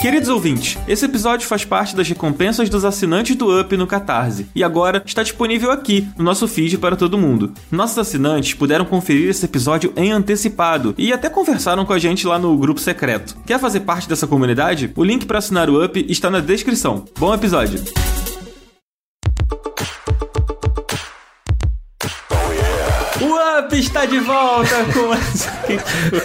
Queridos ouvintes, esse episódio faz parte das recompensas dos assinantes do Up no Catarse e agora está disponível aqui no nosso feed para todo mundo. Nossos assinantes puderam conferir esse episódio em antecipado e até conversaram com a gente lá no grupo secreto. Quer fazer parte dessa comunidade? O link para assinar o Up está na descrição. Bom episódio! Está de volta com.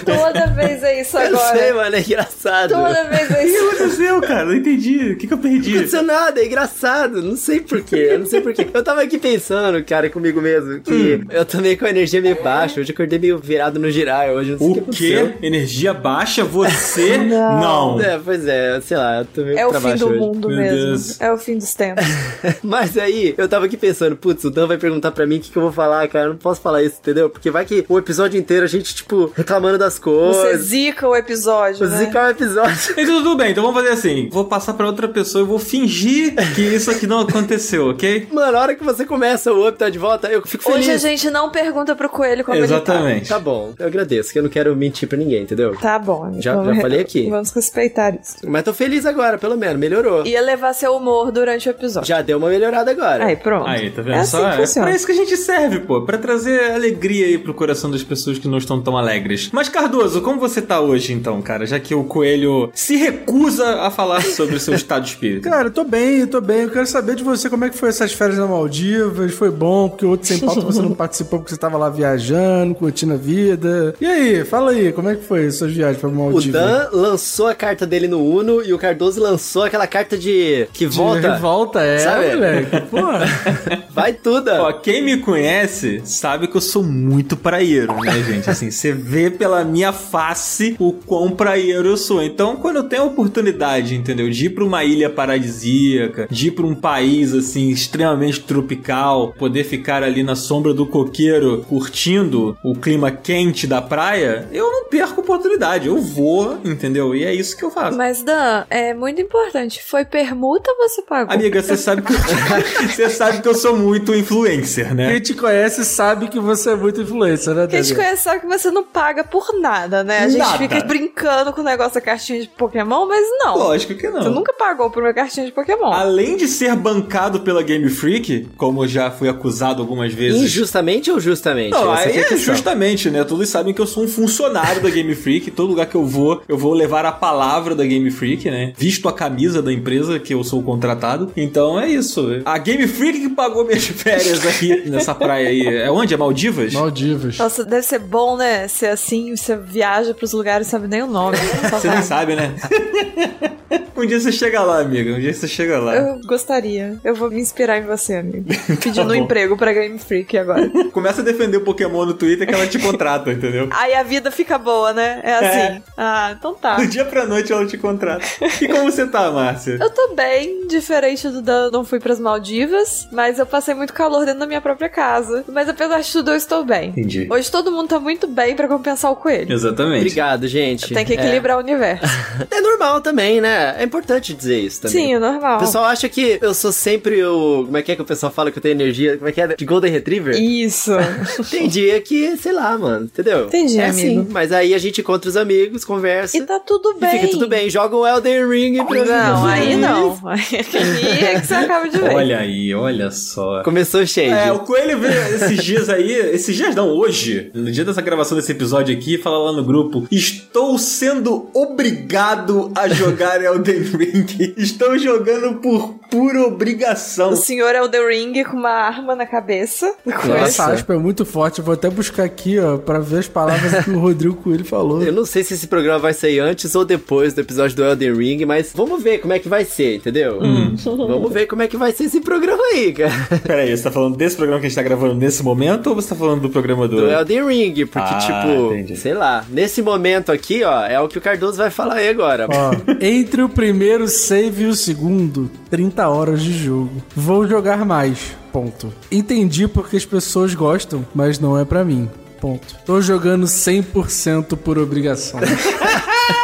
Toda vez é isso Eu agora. sei, mano, é engraçado. Toda vez é O que isso. aconteceu, cara? Não entendi. O que, que eu Não perdi? aconteceu nada, é engraçado. Não sei porquê, eu não sei porquê. Eu tava aqui pensando, cara, comigo mesmo, que Hum. eu meio com a energia meio baixa. Hoje eu acordei meio virado no girar. Hoje eu não sei o que O aconteceu. quê? Energia baixa? Você? Não. É, pois é, sei lá, eu tô meio É o fim do hoje. mundo Meu mesmo. Deus. É o fim dos tempos. Mas aí, eu tava aqui pensando, putz, o Dan vai perguntar pra mim o que, que eu vou falar, cara. Eu não posso falar isso, entendeu? Porque vai que o episódio inteiro a gente, tipo, reclamando das Você coisas. zica o episódio, né? Zicar o episódio. Então tudo bem, então vamos fazer assim. Vou passar pra outra pessoa e vou fingir que isso aqui não aconteceu, ok? Mano, a hora que você começa o up tá de volta, eu fico feliz. Hoje a gente não pergunta pro coelho como Exatamente. Tá bom, eu agradeço, que eu não quero mentir pra ninguém, entendeu? ele tá. Tá bom. amigo. Já- Vamos já falei aqui. Vamos respeitar isso. Mas tô feliz agora, pelo menos, melhorou. Ia levar seu humor durante o episódio. Já deu uma melhorada agora. Aí, pronto. Aí, tá vendo É assim só? que É funciona. pra isso que a gente serve, pô. Pra trazer alegria aí pro coração das pessoas que não estão tão alegres. Mas, Cardoso, como você tá hoje, então, cara? Já que o Coelho se recusa a falar sobre o seu estado de espírito. Cara, eu tô bem, eu tô bem. Eu quero saber de você como é que foi essas férias na Maldivas. Foi bom, porque o outro sem pauta você não participou porque você tava lá viajando, curtindo a vida. E aí, fala aí, como é que foi suas viagens pra O Maldivas? Dan lançou a carta dele no Uno e o Cardoso lançou aquela carta de que De volta. Volta, é, Sabe? moleque. Porra. Vai tudo. Ó, quem me conhece sabe que eu sou muito praieiro, né, gente? Assim, você vê pela minha face o quão praieiro eu sou. Então, quando eu tenho a oportunidade, entendeu? De ir pra uma ilha paradisíaca, de ir pra um país, assim, extremamente tropical, poder ficar ali na sombra do coqueiro curtindo o clima quente da praia, eu não perco a oportunidade. Eu vou, entendeu? E é isso que eu faço. Mas, Dan, é muito importante. Foi permuta ou você pagou? Amiga, você sabe que eu, você sabe que eu sou muito influencer, né? Quem te conhece sabe que você é muito influencer, né, Quem te Daniel? conhece sabe que você não paga por nada, né? A gente Nada. fica brincando com o negócio da cartinha de Pokémon, mas não. Lógico que não. Você nunca pagou por uma cartinha de Pokémon. Além de ser bancado pela Game Freak, como eu já fui acusado algumas vezes. Injustamente ou justamente? Não, aí a é questão. justamente, né? Todos sabem que eu sou um funcionário da Game Freak. Todo lugar que eu vou, eu vou levar a palavra da Game Freak, né? Visto a camisa da empresa que eu sou contratado. Então é isso. A Game Freak que pagou minhas férias aqui nessa praia aí. É onde? É Maldivas? Maldivas. Nossa, deve ser bom, né? Ser assim, você viaja pros lugares e sabe nem o nome. Só Você nem sabe, né? um dia você chega lá, amiga. Um dia você chega lá. Eu gostaria. Eu vou me inspirar em você, amigo. Pedindo um emprego pra Game Freak agora. Começa a defender o Pokémon no Twitter que ela te contrata, entendeu? Aí a vida fica boa, né? É assim. Ah, então tá. Do dia pra noite ela te contrata. E como você tá, Márcia? Eu tô bem, diferente do Dan, não fui pras Maldivas, mas eu passei muito calor dentro da minha própria casa. Mas apesar de tudo, eu estou bem. Entendi. Hoje todo mundo tá muito bem pra compensar o coelho. Exatamente. Obrigado, gente. Tem que equilibrar o universo. É, é normal também, né? É importante dizer isso também. Sim, é normal. O pessoal acha que eu sou sempre o. Como é que é que o pessoal fala que eu tenho energia? Como é que é? De Golden Retriever? Isso. Tem dia que, sei lá, mano, entendeu? Entendi, é amigo. assim. Mas aí a gente encontra os amigos, conversa. E tá tudo e bem. fica tudo bem. Joga o Elden Ring pra Não, aí não. Aí é que você acaba de ver. Olha aí, olha só. Começou cheio. É, o Coelho veio esses dias aí, esses dias não, hoje, no dia dessa gravação desse episódio aqui, fala lá no grupo: Estou sendo obrigado a jogar Elden Ring. Estou jogando por pura obrigação. O senhor é o The Ring com uma arma na cabeça. Essa aspa é muito forte. Eu vou até buscar aqui, ó, pra ver as palavras que o Rodrigo Coelho falou. Eu não sei se esse programa vai sair antes ou depois do episódio do Elden Ring, mas vamos ver como é que vai ser, entendeu? Hum. Vamos ver como é que vai ser esse programa aí, cara. Peraí, você tá falando desse programa que a gente tá gravando nesse momento ou você tá falando do programa do. Do Elden Ring, porque, Ah, tipo, entendi. sei lá, nesse momento aqui, ó, é o que o Cardoso vai falar aí agora. Ó, entre o primeiro save e o segundo, 30 horas de jogo. Vou jogar mais. Ponto. Entendi porque as pessoas gostam, mas não é pra mim. Ponto. Tô jogando 100% por obrigação.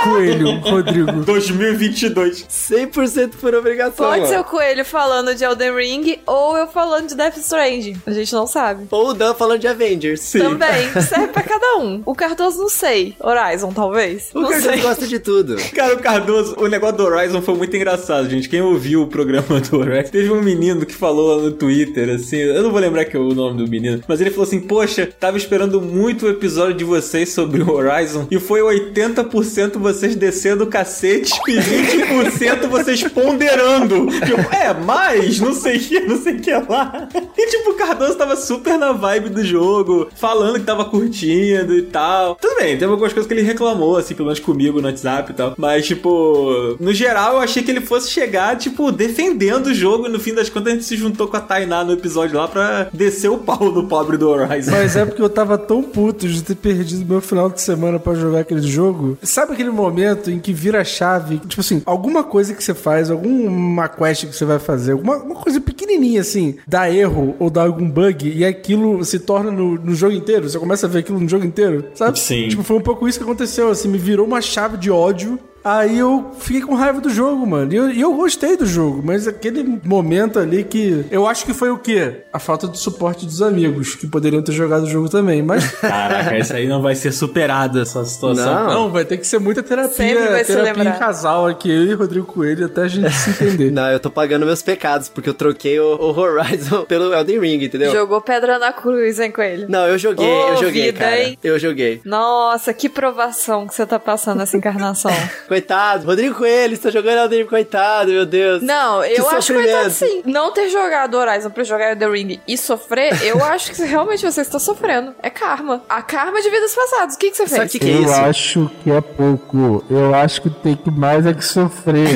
Coelho, Rodrigo. 2022. 100% por obrigação. Pode ser o Coelho falando de Elden Ring ou eu falando de Death Stranding. A gente não sabe. Ou o Dan falando de Avengers. Também, serve pra cada um. O Cardoso não sei. Horizon, talvez. O não Cardoso sei. gosta de tudo. Cara, o Cardoso, o negócio do Horizon foi muito engraçado, gente. Quem ouviu o programa do Horizon, teve um menino que falou lá no Twitter, assim, eu não vou lembrar que é o nome do menino, mas ele falou assim: Poxa, tava esperando muito o episódio de vocês sobre o Horizon e foi 80% vocês descendo o cacete e 20% vocês ponderando. Eu, é, mas não sei o que, não sei o que lá. E tipo, o Cardoso tava super na vibe do jogo, falando que tava curtindo e tal. Tudo bem, teve algumas coisas que ele reclamou, assim, pelo menos comigo no WhatsApp e tal. Mas, tipo, no geral, eu achei que ele fosse chegar, tipo, defendendo o jogo. E no fim das contas, a gente se juntou com a Tainá no episódio lá pra descer o pau no pobre do Horizon. Mas é porque eu tava tão puto de ter perdido meu final de semana pra jogar aquele jogo. Sabe aquele momento em que vira a chave? Tipo assim, alguma coisa que você faz, alguma quest que você vai fazer, alguma uma coisa pequenininha assim, dá erro ou dá algum bug e aquilo se torna no, no jogo inteiro. Você começa a ver aquilo no jogo inteiro, sabe? Sim. Tipo, foi um pouco isso que aconteceu, assim, me virou uma chave de ódio. Aí eu fiquei com raiva do jogo, mano. E eu, eu gostei do jogo, mas aquele momento ali que. Eu acho que foi o quê? A falta de suporte dos amigos, que poderiam ter jogado o jogo também. Mas. Caraca, isso aí não vai ser superado, essa situação. Não. Não, vai ter que ser muita terapia, Sempre vai ser terapia em lembrado. casal aqui, eu e Rodrigo Coelho, até a gente se entender. Não, eu tô pagando meus pecados, porque eu troquei o, o Horizon pelo Elden Ring, entendeu? Jogou pedra na cruz, hein, Coelho? Não, eu joguei, Ô, eu joguei, vida, cara. hein? Eu joguei. Nossa, que provação que você tá passando nessa encarnação. Coitado, Rodrigo Coelho, está jogando Elden Ring, coitado, meu Deus. Não, eu Que acho coitado sim. Não ter jogado Horizon pra jogar Elden Ring e sofrer, eu acho que realmente você está sofrendo. É karma. A karma de vidas passadas. O que, que você fez? que, que é isso? acho que é pouco. Eu acho que tem que mais é que sofrer.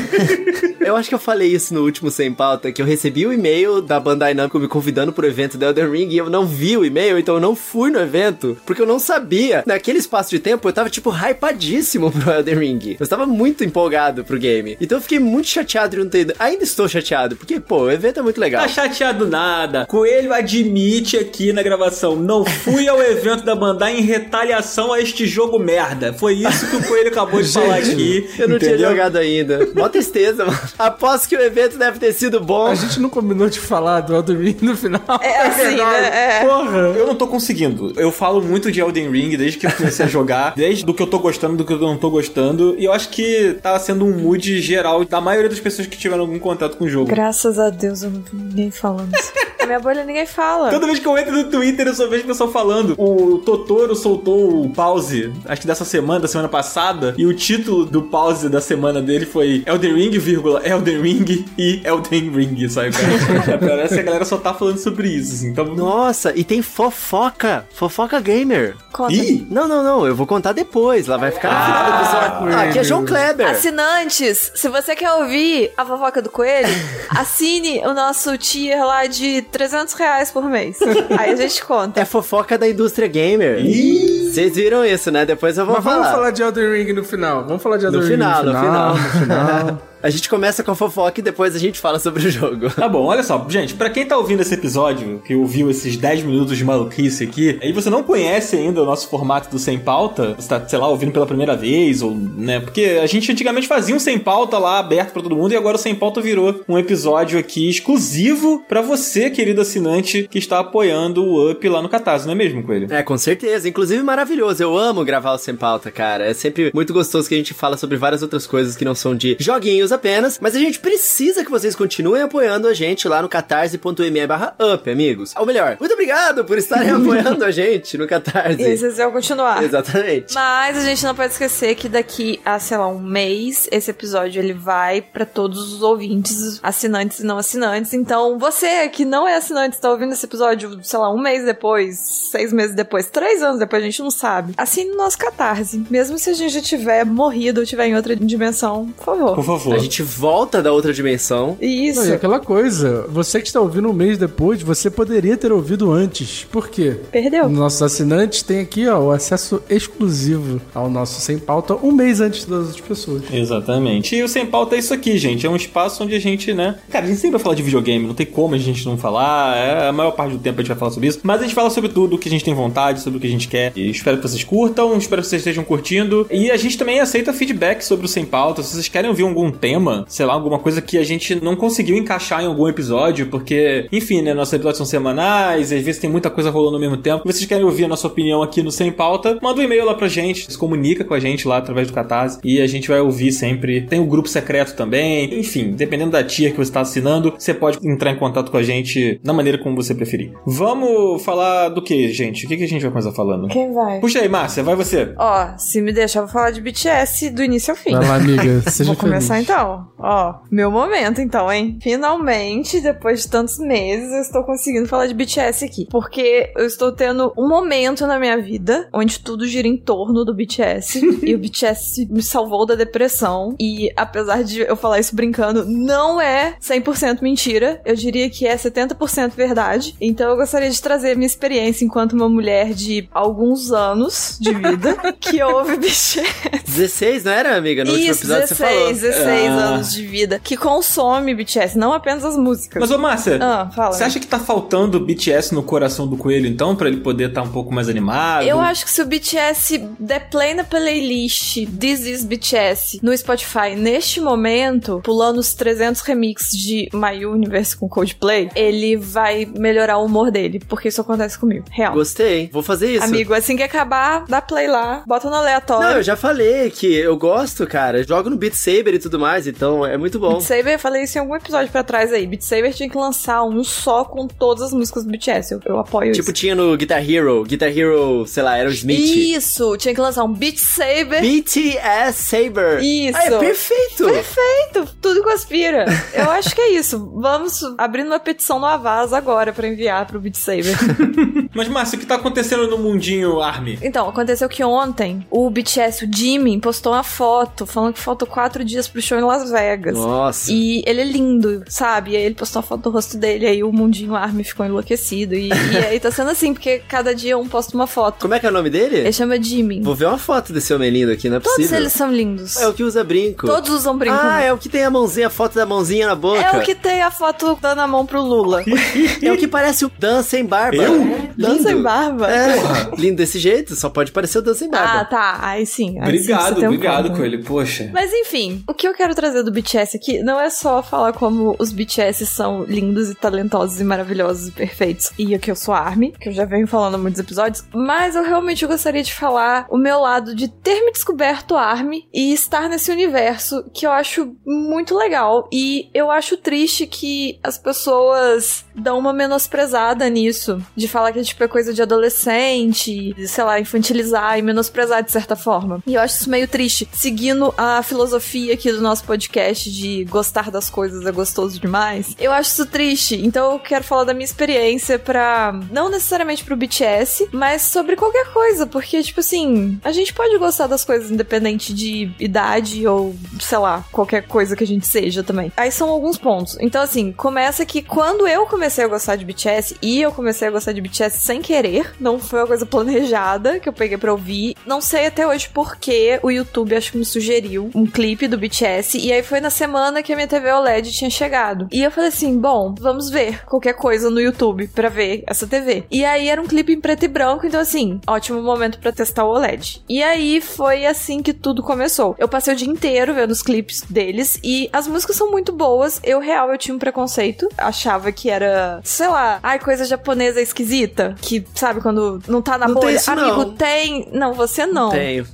Eu acho que eu falei isso no último Sem Pauta, que eu recebi o e-mail da Bandai Namco me convidando pro evento da Elden Ring e eu não vi o e-mail, então eu não fui no evento, porque eu não sabia. Naquele espaço de tempo, eu tava, tipo, hypadíssimo pro Elden Ring. Eu estava muito empolgado pro game. Então eu fiquei muito chateado de não ter ido. Ainda estou chateado, porque, pô, o evento é muito legal. Tá chateado nada. Coelho admite aqui na gravação: não fui ao evento da Bandai em retaliação a este jogo merda. Foi isso que o Coelho acabou de falar aqui. Eu não entendeu? tinha jogado ainda. Mó tristeza, mano. Aposto que o evento deve ter sido bom. A gente não combinou de falar do Elden Ring no final. É assim, né? É. Porra. Eu não tô conseguindo. Eu falo muito de Elden Ring desde que eu comecei a jogar, desde do que eu tô gostando, do que eu não tô gostando. E eu acho que tá sendo um mood geral da maioria das pessoas que tiveram algum contato com o jogo. Graças a Deus eu não vi ninguém falando isso. Na minha bolha ninguém fala. Toda vez que eu entro no Twitter, eu só vejo o pessoal falando. O Totoro soltou o pause, acho que dessa semana, da semana passada, e o título do pause da semana dele foi Elden Ring, vírgula, Elden Ring e Elden Ring, sabe? cara? Parece que a galera só tá falando sobre isso, assim. Então, Nossa, e tem fofoca. Fofoca gamer. Conta. Ih! Não, não, não. Eu vou contar depois. Lá vai ficar no final do episódio. Ah, aqui é João Kleber. Assinantes, se você quer ouvir a fofoca do coelho, assine o nosso tier lá de 300 reais por mês. Aí a gente conta. É fofoca da indústria gamer. Vocês viram isso, né? Depois eu vou Mas falar. vamos falar de Elden Ring no final. Vamos falar de Elden No Ring final, no final. No final. A gente começa com a fofoca e depois a gente fala sobre o jogo. Tá bom, olha só, gente, pra quem tá ouvindo esse episódio, que ouviu esses 10 minutos de maluquice aqui, aí você não conhece ainda o nosso formato do Sem Pauta, você tá, sei lá, ouvindo pela primeira vez, ou, né, porque a gente antigamente fazia um Sem Pauta lá, aberto pra todo mundo, e agora o Sem Pauta virou um episódio aqui exclusivo pra você, querido assinante, que está apoiando o Up lá no Catarse, não é mesmo, Coelho? É, com certeza. Inclusive, maravilhoso. Eu amo gravar o Sem Pauta, cara. É sempre muito gostoso que a gente fala sobre várias outras coisas que não são de joguinhos apenas. Mas a gente precisa que vocês continuem apoiando a gente lá no catarse.me barra up, amigos. Ou melhor, muito obrigado por estarem apoiando a gente no Catarse. E vocês vão continuar. Exatamente. Mas a gente não pode esquecer que daqui a, sei lá, um mês, esse episódio ele vai pra todos os ouvintes, assinantes e não assinantes. Então, você que não é assinante, está ouvindo esse episódio, sei lá, um mês depois, seis meses depois, três anos depois, a gente não sabe. Assine o nosso catarse. Mesmo se a gente já tiver morrido ou tiver em outra dimensão, por favor. Por favor. A gente volta da outra dimensão. Isso. Não, e aquela coisa, você que está ouvindo um mês depois, você poderia ter ouvido antes. Por quê? Perdeu. Nossos assinantes têm aqui ó, o acesso exclusivo ao nosso Sem Pauta um mês antes das outras pessoas. Exatamente. E o Sem Pauta é isso aqui, gente. É um espaço onde a gente, né? Cara, a gente sempre vai falar de videogame, não tem como a gente não falar. É, a maior parte do tempo a gente vai falar sobre isso. Mas a gente fala sobre tudo o que a gente tem vontade, sobre o que a gente quer. E Espero que vocês curtam, espero que vocês estejam curtindo. E a gente também aceita feedback sobre o Sem Pauta. Se vocês querem ouvir algum tema, sei lá, alguma coisa que a gente não conseguiu encaixar em algum episódio, porque, enfim, né, nossos episódios são semanais, às vezes tem muita coisa rolando ao mesmo tempo. Se vocês querem ouvir a nossa opinião aqui no Sem Pauta, manda um e-mail lá pra gente, se comunica com a gente lá através do Catarse e a gente vai ouvir sempre. Tem o grupo secreto também. Enfim, dependendo da tia que você está assinando, você pode entrar em contato com a gente da maneira como você preferir. Vamos falar do que, gente? O que, que a gente vai começar falando? Quem vai? Puxa aí, Márcia, vai você. Ó, se me deixar, eu vou falar de BTS do início ao fim. Vai lá, amiga. Seja Vou começar feliz. então. Ó, meu momento então, hein? Finalmente, depois de tantos meses, eu estou conseguindo falar de BTS aqui. Porque eu estou tendo um momento na minha vida onde tudo gira em torno do BTS. e o BTS me salvou da depressão. E apesar de eu falar isso brincando, não é 100% mentira. Eu diria que é 70% verdade. Então eu gostaria de trazer a minha experiência enquanto uma mulher de alguns anos de vida que ouve BTS. 16, não era, amiga? No último Isso, episódio 16, você falou. 16 Ah. anos de vida. Que consome BTS, não apenas as músicas. Mas, ô Márcia, Ah, fala. você acha que tá faltando BTS no coração do coelho, então, pra ele poder estar um pouco mais animado? Eu acho que se o BTS der play na playlist This Is BTS no Spotify neste momento, pulando os 300 remixes de My Universe com Coldplay, ele vai melhorar o humor dele, porque isso acontece comigo, real. Gostei. Vou fazer isso. Amigo, assim que acabar, dá play lá, bota no aleatório. Não, eu já falei que eu gosto, cara. Jogo no Beat Saber e tudo mais, então é muito bom. Beat Saber, eu falei isso em algum episódio pra trás aí. Beat Saber tinha que lançar um só com todas as músicas do BTS. Eu, eu apoio Tipo, isso. tinha no Guitar Hero. Guitar Hero, sei lá, Aerosmith. Isso, tinha que lançar um Beat Saber. BTS Saber. Isso. Ah, é perfeito. Perfeito, tudo conspira. Eu acho que é isso. Vamos abrindo uma petição no Avaz agora pra enviar pro Beat Saber. Mas, Márcia, o que tá acontecendo no mundinho Army? então, aconteceu que ontem o BTS, o Jimin, postou uma foto falando que faltam quatro dias pro show em Las Vegas. Nossa. E ele é lindo, sabe? E aí ele postou a foto do rosto dele, aí o mundinho Army ficou enlouquecido. E, e aí tá sendo assim, porque cada dia um posta uma foto. Como é que é o nome dele? Ele chama Jimin. Vou ver uma foto desse homem lindo aqui, não é Todos possível. eles são lindos. É o que usa brinco. Todos usam brinco. Ah, é o que tem a mãozinha, a foto da mãozinha na boca. É o que tem a foto dando a mão pro Lula. É o que parece o Dan sem barba. Eu? Dan sem barba? É, lindo desse jeito, só pode parecer o Dan sem barba. Ah, tá. Aí sim. Aí sim, Obrigado, um obrigado, ponto. Coelho. Poxa. Mas enfim, o que eu quero trazer do BTS aqui não é só falar como os BTS são lindos e talentosos e maravilhosos e perfeitos. E aqui eu sou a que eu já venho falando muitos episódios, mas eu realmente gostaria de falar o meu lado de ter me descoberto Army e estar nesse universo que eu acho muito legal. E eu acho triste que as pessoas dão uma menosprezada nisso, de falar que tipo é coisa de adolescente, sei lá, infantilizar e menosprezar de certa forma. E eu acho isso meio triste, seguindo a filosofia aqui do nosso podcast de gostar das coisas é gostoso demais. Eu acho isso triste, então eu quero falar da minha experiência pra não necessariamente pro BTS, mas sobre qualquer coisa, porque tipo assim, a gente pode gostar das coisas independente de idade ou sei lá, qualquer coisa que a gente seja também. Aí são alguns pontos. Então assim, começa que quando eu comecei a gostar de BTS e eu comecei a gostar de BTS sem querer, não foi uma coisa planejada que eu peguei pra ouvir. Não sei até hoje porque o YouTube acho que me sugeriu um clipe do BTS e aí foi na semana que a minha TV OLED tinha chegado. E eu falei assim, bom, vamos ver qualquer coisa no YouTube pra ver essa TV. E aí era um clipe em preto e branco, então assim, ótimo momento pra testar o OLED. E aí foi assim que tudo começou. Eu passei o dia inteiro vendo os clipes deles e as músicas são muito boas. Eu real eu tinha um preconceito, achava que era, sei lá, ai coisa japonesa esquisita, que sabe quando não tá na Não bolha. Amigo, não. tem, não, você não. Tenho.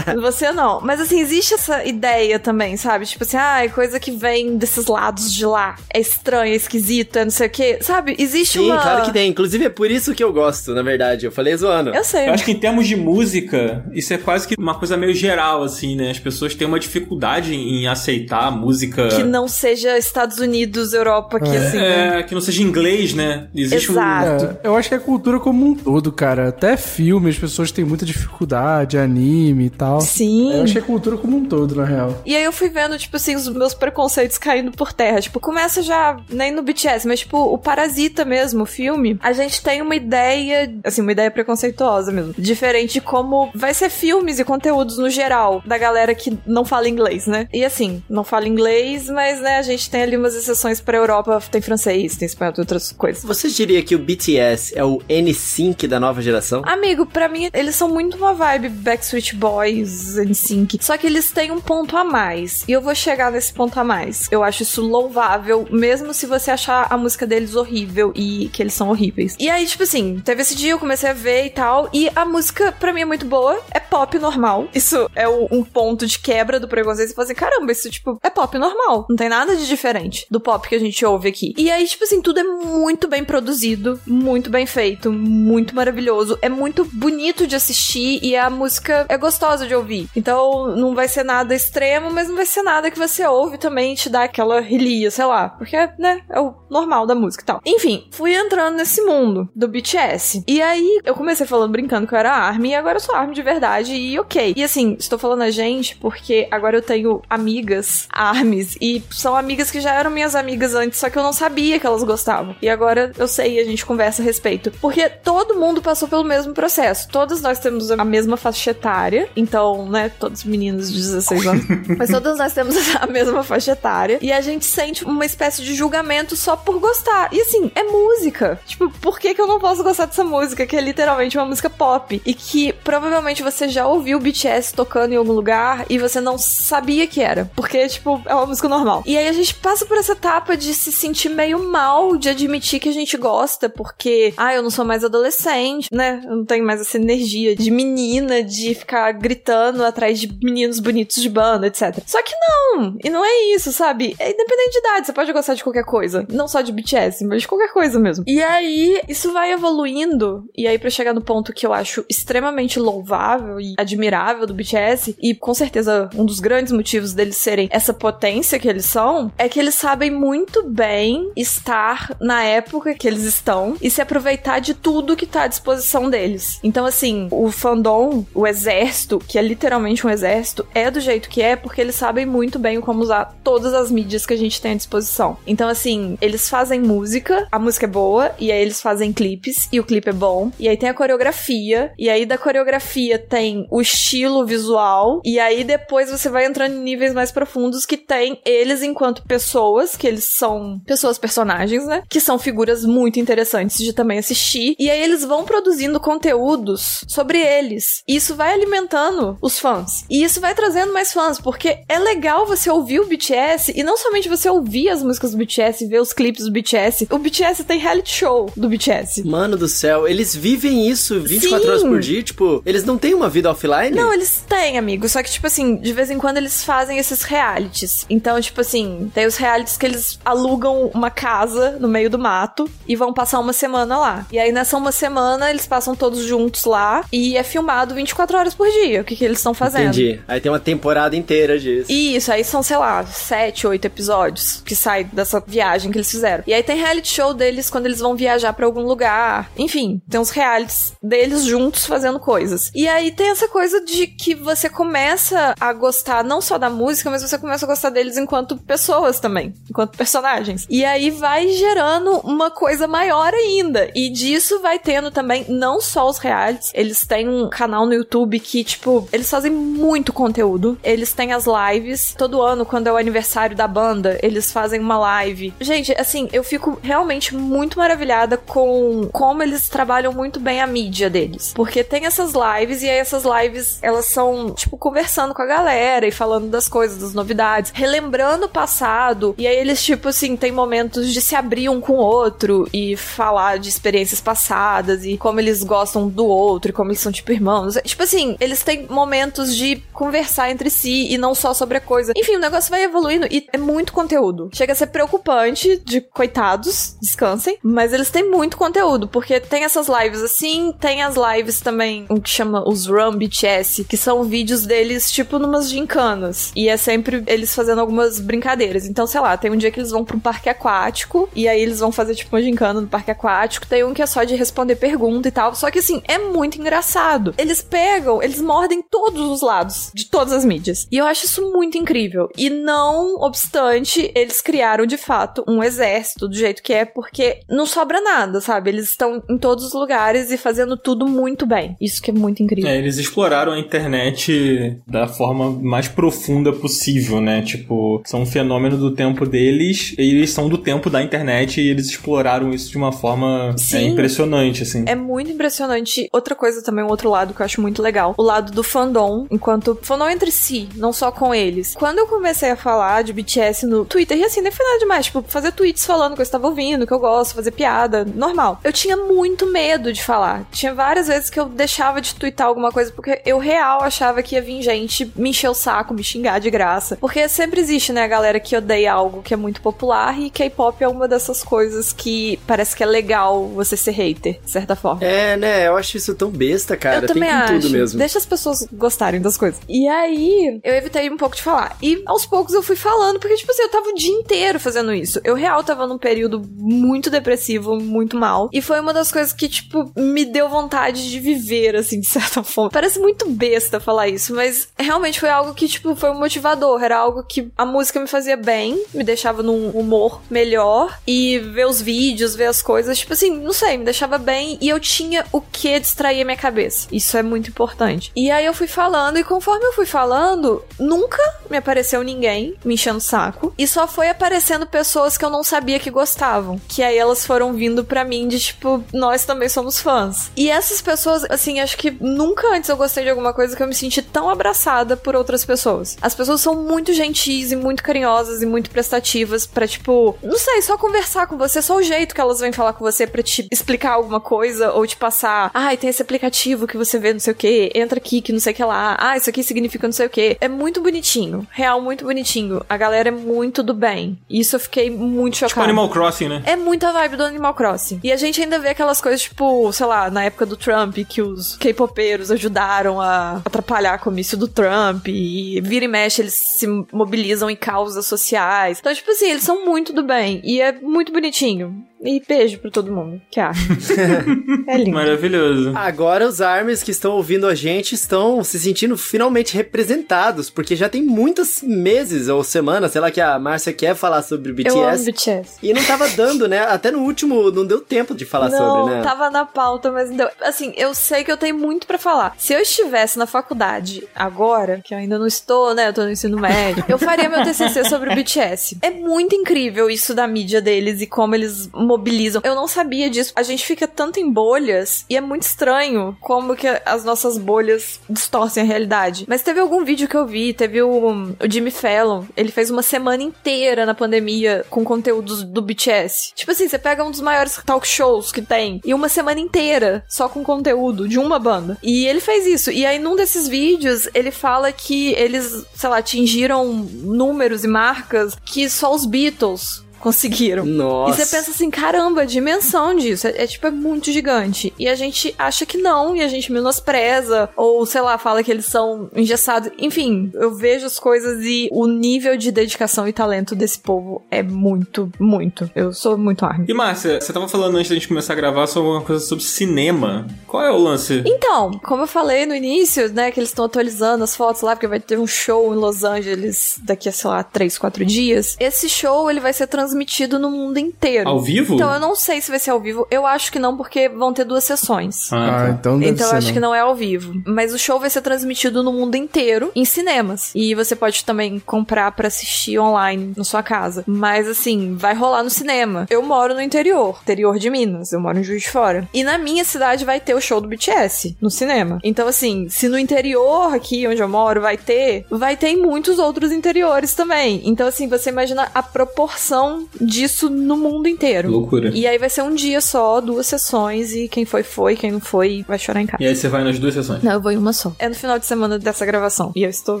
Você não. Mas assim, existe essa ideia também, sabe? Tipo assim, ah, coisa que vem desses lados de lá. É estranho, é esquisito, é não sei o quê. Sabe? Existe Sim, uma. claro que tem. Inclusive é por isso que eu gosto, na verdade. Eu falei zoando. Eu sei. Eu acho que em termos de música, isso é quase que uma coisa meio geral, assim, né? As pessoas têm uma dificuldade em aceitar a música. Que não seja Estados Unidos, Europa, que assim. né? É, que não seja inglês, né? Existe Exato. É, eu acho que é a cultura como um todo, cara. Até filme, as pessoas têm muita dificuldade, anime e tal. Sim. Eu acho que é cultura como um todo, na real. E aí eu fui vendo, tipo assim, os meus preconceitos caindo por terra. Tipo, começa já, nem no BTS, mas tipo, o Parasita mesmo, o filme, a gente tem uma ideia, assim, uma ideia preconceituosa mesmo. Diferente de como vai ser filmes e conteúdos no geral, da galera que não fala inglês, né? E assim, não fala inglês, mas né, a gente tem ali umas exceções pra Europa, tem francês, tem espanhol, tem outras coisas. Você diria que o BTS é o N-Sync da nova geração? Amigo, pra mim, eles são muito uma vibe Backstreet Boys, NSYNC. Só que eles têm um ponto a mais. E eu vou chegar nesse ponto a mais. Eu acho isso louvável, mesmo se você achar a música deles horrível e que eles são horríveis. E aí, tipo assim, teve esse dia, eu comecei a ver e tal. E a música, pra mim, é muito boa. É pop normal. Isso é o- um ponto de quebra do preconceito. Você fala assim, caramba, isso, tipo, é pop normal. Não tem nada de diferente do pop que a gente ouve aqui. E aí, tipo assim, tudo é muito bem produzido, muito bem feito, muito maravilhoso. É muito bonito de assistir e a música é gostosa de ouvir. Então, não vai ser nada extremo, mas não vai ser nada que você ouve também te dá aquela relia, sei lá. Porque, né, é o normal da música e tal. Enfim, fui entrando nesse mundo do BTS. E aí, eu comecei falando brincando que eu era ARMY e agora eu sou ARMY de verdade e ok. E assim, estou falando a gente porque agora eu tenho amigas ARMYs e são amigas que já eram minhas amigas antes, só que eu não sabia que elas gostavam. E agora eu sei e a gente conversa a respeito. Porque todo mundo passou pelo mesmo processo. Todos nós temos a mesma faixa etária. Então, né, todos meninos de 16 anos. Mas todos nós temos a mesma faixa etária. E a gente sente uma espécie de julgamento só por gostar. E assim, é música. Tipo, por que, que eu não posso gostar dessa música? Que é literalmente uma música pop. E que provavelmente você já ouviu o BTS tocando em algum lugar e você não sabia que era. Porque, tipo, é uma música normal. E aí a gente passa por essa etapa de se sentir meio mal de admitir que a gente gosta, porque, ah, eu não sou mais adolescente, né? Eu não tenho mais essa energia de menina, de ficar gritando atrás de meninos bonitos de banda, etc. Só que não! E não é isso, sabe? É independente de idade, você pode gostar de qualquer coisa. Não só de BTS, mas de qualquer coisa mesmo. E aí, isso vai evoluindo, e aí pra chegar no ponto que eu acho extremamente louvável e admirável do BTS, e com certeza um dos grandes motivos deles serem essa potência que eles são, é que eles sabem muito bem estar na época que eles estão e se aproveitar de tudo que tá à disposição deles. Então, assim, o fandom, o exército, que é literalmente um exército, é do jeito que é porque eles sabem muito bem como usar todas as mídias que a gente tem à disposição. Então, assim, eles fazem música, a música é boa, e aí eles fazem clipes, e o clipe é bom, e aí tem a coreografia, e aí da coreografia tem o estilo visual, e aí depois você vai entrando em níveis mais profundos que tem eles enquanto pessoas, que eles são pessoas personagens, né? Que são figuras muito interessantes de também assistir. E aí eles vão produzindo conteúdos sobre eles. E isso vai alimentando os fãs. E isso vai trazendo mais fãs, porque é legal você ouvir o BTS e não somente você ouvir as músicas do BTS, ver os clipes do BTS. O BTS tem reality show do BTS. Mano do céu, eles vivem isso 24 Sim. horas por dia? Tipo, eles não têm uma vida offline? Não, eles têm, amigo. Só que, tipo assim, de vez em quando eles fazem esses realities. Então, tipo assim, tem os realities que eles alugam uma casa no meio do mato e vão passar uma semana lá. E aí, nessa uma semana, eles passam todos juntos lá e é filmado 24 horas por dia. O que, que eles estão fazendo. Entendi. Aí tem uma temporada inteira disso. E Isso, aí são, sei lá, sete, oito episódios que saem dessa viagem que eles fizeram. E aí tem reality show deles quando eles vão viajar pra algum lugar. Enfim, tem uns realities deles juntos fazendo coisas. E aí tem essa coisa de que você começa a gostar não só da música, mas você começa a gostar deles enquanto pessoas também, enquanto personagens. E aí vai gerando uma coisa maior ainda. E disso vai tendo também não só os realities, eles têm um canal no YouTube que, tipo, eles fazem muito conteúdo. Eles têm as lives. Todo ano, quando é o aniversário da banda, eles fazem uma live. Gente, assim, eu fico realmente muito maravilhada com como eles trabalham muito bem a mídia deles. Porque tem essas lives e aí essas lives, elas são, tipo, conversando com a galera e falando das coisas, das novidades, relembrando o passado. E aí eles, tipo assim, tem momentos de se abrir um com o outro e falar de experiências passadas e como eles gostam do outro e como eles são, tipo, irmãos. Tipo assim, eles têm momentos de conversar entre si e não só sobre a coisa. Enfim, o negócio vai evoluindo e é muito conteúdo. Chega a ser preocupante de coitados, descansem, mas eles têm muito conteúdo, porque tem essas lives assim, tem as lives também, o que chama os Run BTS, que são vídeos deles, tipo, numas gincanas. E é sempre eles fazendo algumas brincadeiras. Então, sei lá, tem um dia que eles vão pra um parque aquático, e aí eles vão fazer, tipo, uma gincana no parque aquático. Tem um que é só de responder pergunta e tal. Só que, assim, é muito engraçado. Eles pegam, eles mordem todos os lados de todas as mídias. E eu acho isso muito incrível. E não obstante, eles criaram de fato um exército do jeito que é, porque não sobra nada, sabe? Eles estão em todos os lugares e fazendo tudo muito bem. Isso que é muito incrível. É, eles exploraram a internet da forma mais profunda possível, né? Tipo, são um fenômeno do tempo deles, e eles são do tempo da internet e eles exploraram isso de uma forma é, impressionante, assim. É muito impressionante. Outra coisa também, um outro lado que eu acho muito legal. O lado do fandom, enquanto fandom entre si, não só com eles. Quando eu comecei a falar de BTS no Twitter, e assim, nem foi nada demais, tipo, fazer tweets falando que eu estava ouvindo, que eu gosto, fazer piada, normal. Eu tinha muito medo de falar. Tinha várias vezes que eu deixava de twittar alguma coisa porque eu real achava que ia vir gente me encher o saco, me xingar de graça. Porque sempre existe, né, a galera que odeia algo que é muito popular e K-pop é uma dessas coisas que parece que é legal você ser hater, de certa forma. É, né? Eu acho isso tão besta, cara. eu também Tem com acho. tudo mesmo. Deixa as pessoas gostarem das coisas. E aí, eu evitei um pouco de falar. E aos poucos eu fui falando, porque, tipo assim, eu tava o dia inteiro fazendo isso. Eu real tava num período muito depressivo, muito mal. E foi uma das coisas que, tipo, me deu vontade de viver, assim, de certa forma. Parece muito besta falar isso, mas realmente foi algo que, tipo, foi um motivador. Era algo que a música me fazia bem, me deixava num humor melhor. E ver os vídeos, ver as coisas, tipo assim, não sei, me deixava bem. E eu tinha o que distrair a minha cabeça. Isso é muito importante. E aí eu fui falando, e conforme eu fui falando, nunca me apareceu ninguém me enchendo o saco. E só foi aparecendo pessoas que eu não sabia que gostavam. Que aí elas foram vindo pra mim de tipo, nós também somos fãs. E essas pessoas, assim, acho que nunca antes eu gostei de alguma coisa que eu me senti tão abraçada por outras pessoas. As pessoas são muito gentis e muito carinhosas e muito prestativas pra, tipo, não sei, só conversar com você, só o jeito que elas vêm falar com você pra te explicar alguma coisa ou te passar, ai, tem esse aplicativo que você vê não sei o que, entra aqui que não sei o que lá, ah, isso aqui significa não sei o que. É muito bonitinho, real, muito bonitinho. A galera é muito do bem. Isso eu fiquei muito chocada. Tipo Animal Crossing, né? É muita vibe do Animal Crossing. E a gente ainda vê aquelas coisas, tipo, sei lá, na época do Trump, que os K-popeiros ajudaram a atrapalhar a comício do Trump. E vira e mexe, eles se mobilizam em causas sociais. Então, tipo assim, eles são muito do bem. E é muito bonitinho. E beijo pra todo mundo que acha. é lindo. Maravilhoso. Agora os ARMYs que estão ouvindo a gente estão se sentindo finalmente representados, porque já tem muitos meses ou semanas, sei lá, que a Márcia quer falar sobre o Eu amo BTS. BTS. E não tava dando, né? Até no último não deu tempo de falar não, sobre, né? tava na pauta, mas não deu. Assim, eu sei que eu tenho muito pra falar. Se eu estivesse na faculdade agora, que eu ainda não estou, né? Eu tô no ensino médio, eu faria meu TCC sobre o BTS. É muito incrível isso da mídia deles e como eles mobilizam. Eu não sabia disso. A gente fica tanto em bolhas e é muito estranho como que as nossas bolhas distorcem a realidade. Mas teve algum vídeo que eu vi, teve o, o Jimmy Fallon, ele fez uma semana inteira na pandemia com conteúdos do BTS. Tipo assim, você pega um dos maiores talk shows que tem e uma semana inteira só com conteúdo de uma banda. E ele fez isso. E aí num desses vídeos ele fala que eles, sei lá, atingiram números e marcas que só os Beatles conseguiram. Nossa. E você pensa assim, caramba, a dimensão disso é, é, tipo, é muito gigante. E a gente acha que não, e a gente menospreza, ou sei lá, fala que eles são engessados. Enfim, eu vejo as coisas e o nível de dedicação e talento desse povo é muito, muito. Eu sou muito arme. E Márcia, você tava falando antes da gente começar a gravar sobre alguma coisa sobre cinema. Qual é o lance? Então, como eu falei no início, né, que eles estão atualizando as fotos lá, porque vai ter um show em Los Angeles daqui a, sei lá, 3, 4 dias. Esse show, ele vai ser transmitido no mundo inteiro. Ao vivo? Então, eu não sei se vai ser ao vivo. Eu acho que não, porque vão ter duas sessões. Ah, tá. então deve Então ser eu acho não. que não é ao vivo. Mas o show vai ser transmitido no mundo inteiro, em cinemas. E você pode também comprar pra assistir online na sua casa. Mas assim, vai rolar no cinema. Eu moro no interior, interior de Minas. Eu moro em Juiz de Fora. E na minha cidade vai ter o show do BTS no cinema. Então assim, se no interior aqui onde eu moro vai ter, vai ter em muitos outros interiores também. Então assim, você imagina a proporção disso no mundo inteiro. Loucura. E aí vai ser um dia só, duas sessões, e quem foi, foi, quem não foi, vai chorar em casa. E aí você vai nas duas sessões. Não, eu vou em uma só. É no final de semana dessa gravação. E eu estou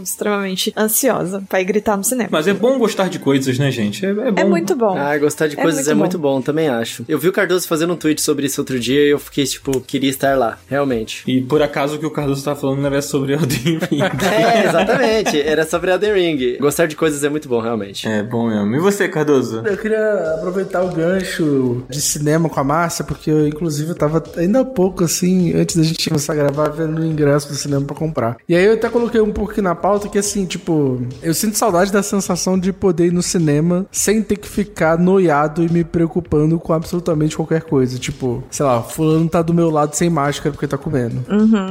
extremamente ansiosa pra ir gritar no cinema. Mas é bom gostar de coisas, né, gente? É, é bom. É muito bom. Ah, gostar de É coisas muito é bom. muito bom, também acho. Eu vi o Cardoso fazendo um tweet sobre isso outro dia e eu fiquei, tipo, queria estar lá, realmente. E por acaso o que o Cardoso tá falando era sobre Elden Ring. É, exatamente. Era sobre Elden Ring. Gostar de coisas é muito bom, realmente. É bom mesmo. E você, Cardoso? Eu queria aproveitar o gancho de cinema com a Márcia, porque eu, inclusive, eu tava ainda há pouco, assim, antes da gente começar a gravar, vendo o ingresso do cinema pra comprar. E aí eu até coloquei um pouco aqui na pauta que, assim, tipo, eu sinto saudade da sensação de poder ir no cinema sem ter que ficar noiado e me preocupando com absolutamente qualquer coisa. Tipo, sei lá, fulano tá do meu lado sem máscara porque tá comendo.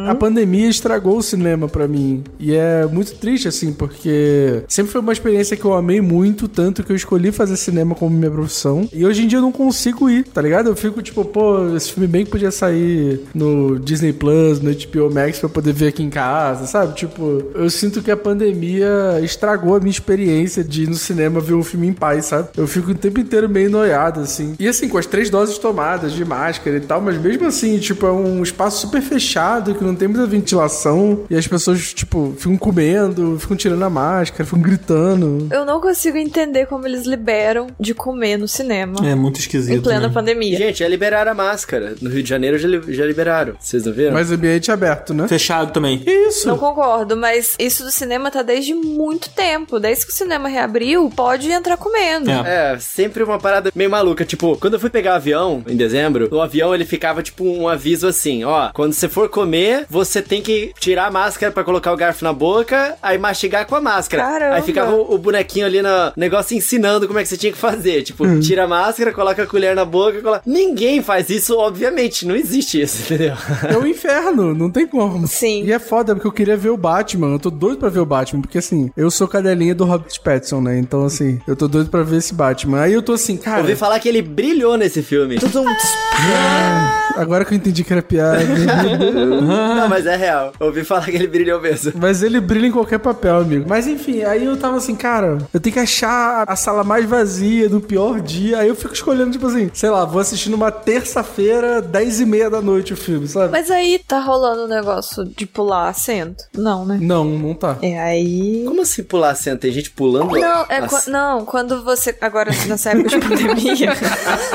A pandemia estragou o cinema pra mim. E é muito triste, assim, porque sempre foi uma experiência que eu amei muito, tanto que eu escolhi fazer cinema como minha profissão. E hoje em dia eu não consigo ir, tá ligado? Eu fico tipo, pô, esse filme bem que podia sair no Disney Plus, no HBO Max pra eu poder ver aqui em casa, sabe? Tipo, eu sinto que a pandemia estragou a minha experiência de ir no cinema ver um filme em paz, sabe? Eu fico o tempo inteiro meio noiado, assim. E assim, com as três doses tomadas de máscara e tal, mas mesmo assim, tipo, é um espaço super fechado, que não tem muita ventilação, e as pessoas, tipo, ficam comendo, ficam tirando a máscara, ficam gritando. Eu não consigo entender como eles liberam de comer no cinema. É muito esquisito. Em plena né? pandemia. Gente, já liberaram a máscara. No Rio de Janeiro já, li- já liberaram. Vocês não viram? Mas ambiente aberto, né? Fechado também. Isso. Não concordo, mas isso do cinema tá desde muito tempo. Desde que o cinema reabriu, pode entrar comendo. É. É, sempre uma parada meio maluca. Tipo, quando eu fui pegar avião em dezembro, o avião ele ficava tipo um aviso assim: ó, quando você for comer, você tem que tirar a máscara pra colocar o garfo na boca, aí mastigar com a máscara. Caramba. Aí ficava o, o bonequinho ali no negócio ensinando como é que você tinha que fazer. Tipo, tira a máscara, coloca a colher na boca, coloca... Ninguém faz isso, obviamente. Não existe isso, entendeu? É o inferno, não tem como. Sim. E é foda, porque eu queria ver o Batman. Eu tô doido pra ver o Batman, porque assim, eu sou cadelinha do Robert Pattinson, né? Então, assim, eu tô doido pra ver esse Batman. Aí eu tô assim, cara. Ouvi falar que ele brilhou nesse filme. Agora que eu entendi que era piada. Não, mas é real. Ouvi falar que ele brilhou mesmo. Mas ele brilha em qualquer papel, amigo. Mas enfim, aí eu tava assim, cara, eu tenho que achar a sala mais vazia do pior dia. Aí eu fico escolhendo, tipo assim, sei lá, vou assistir numa terça-feira, 10 e meia da noite o filme, sabe? Mas aí tá rolando o negócio de pular assento? Não, né? Não, não tá. É aí. Como assim pular assento? Tem gente pulando? Não, é qua- não, quando você. Agora, nessa época de pandemia,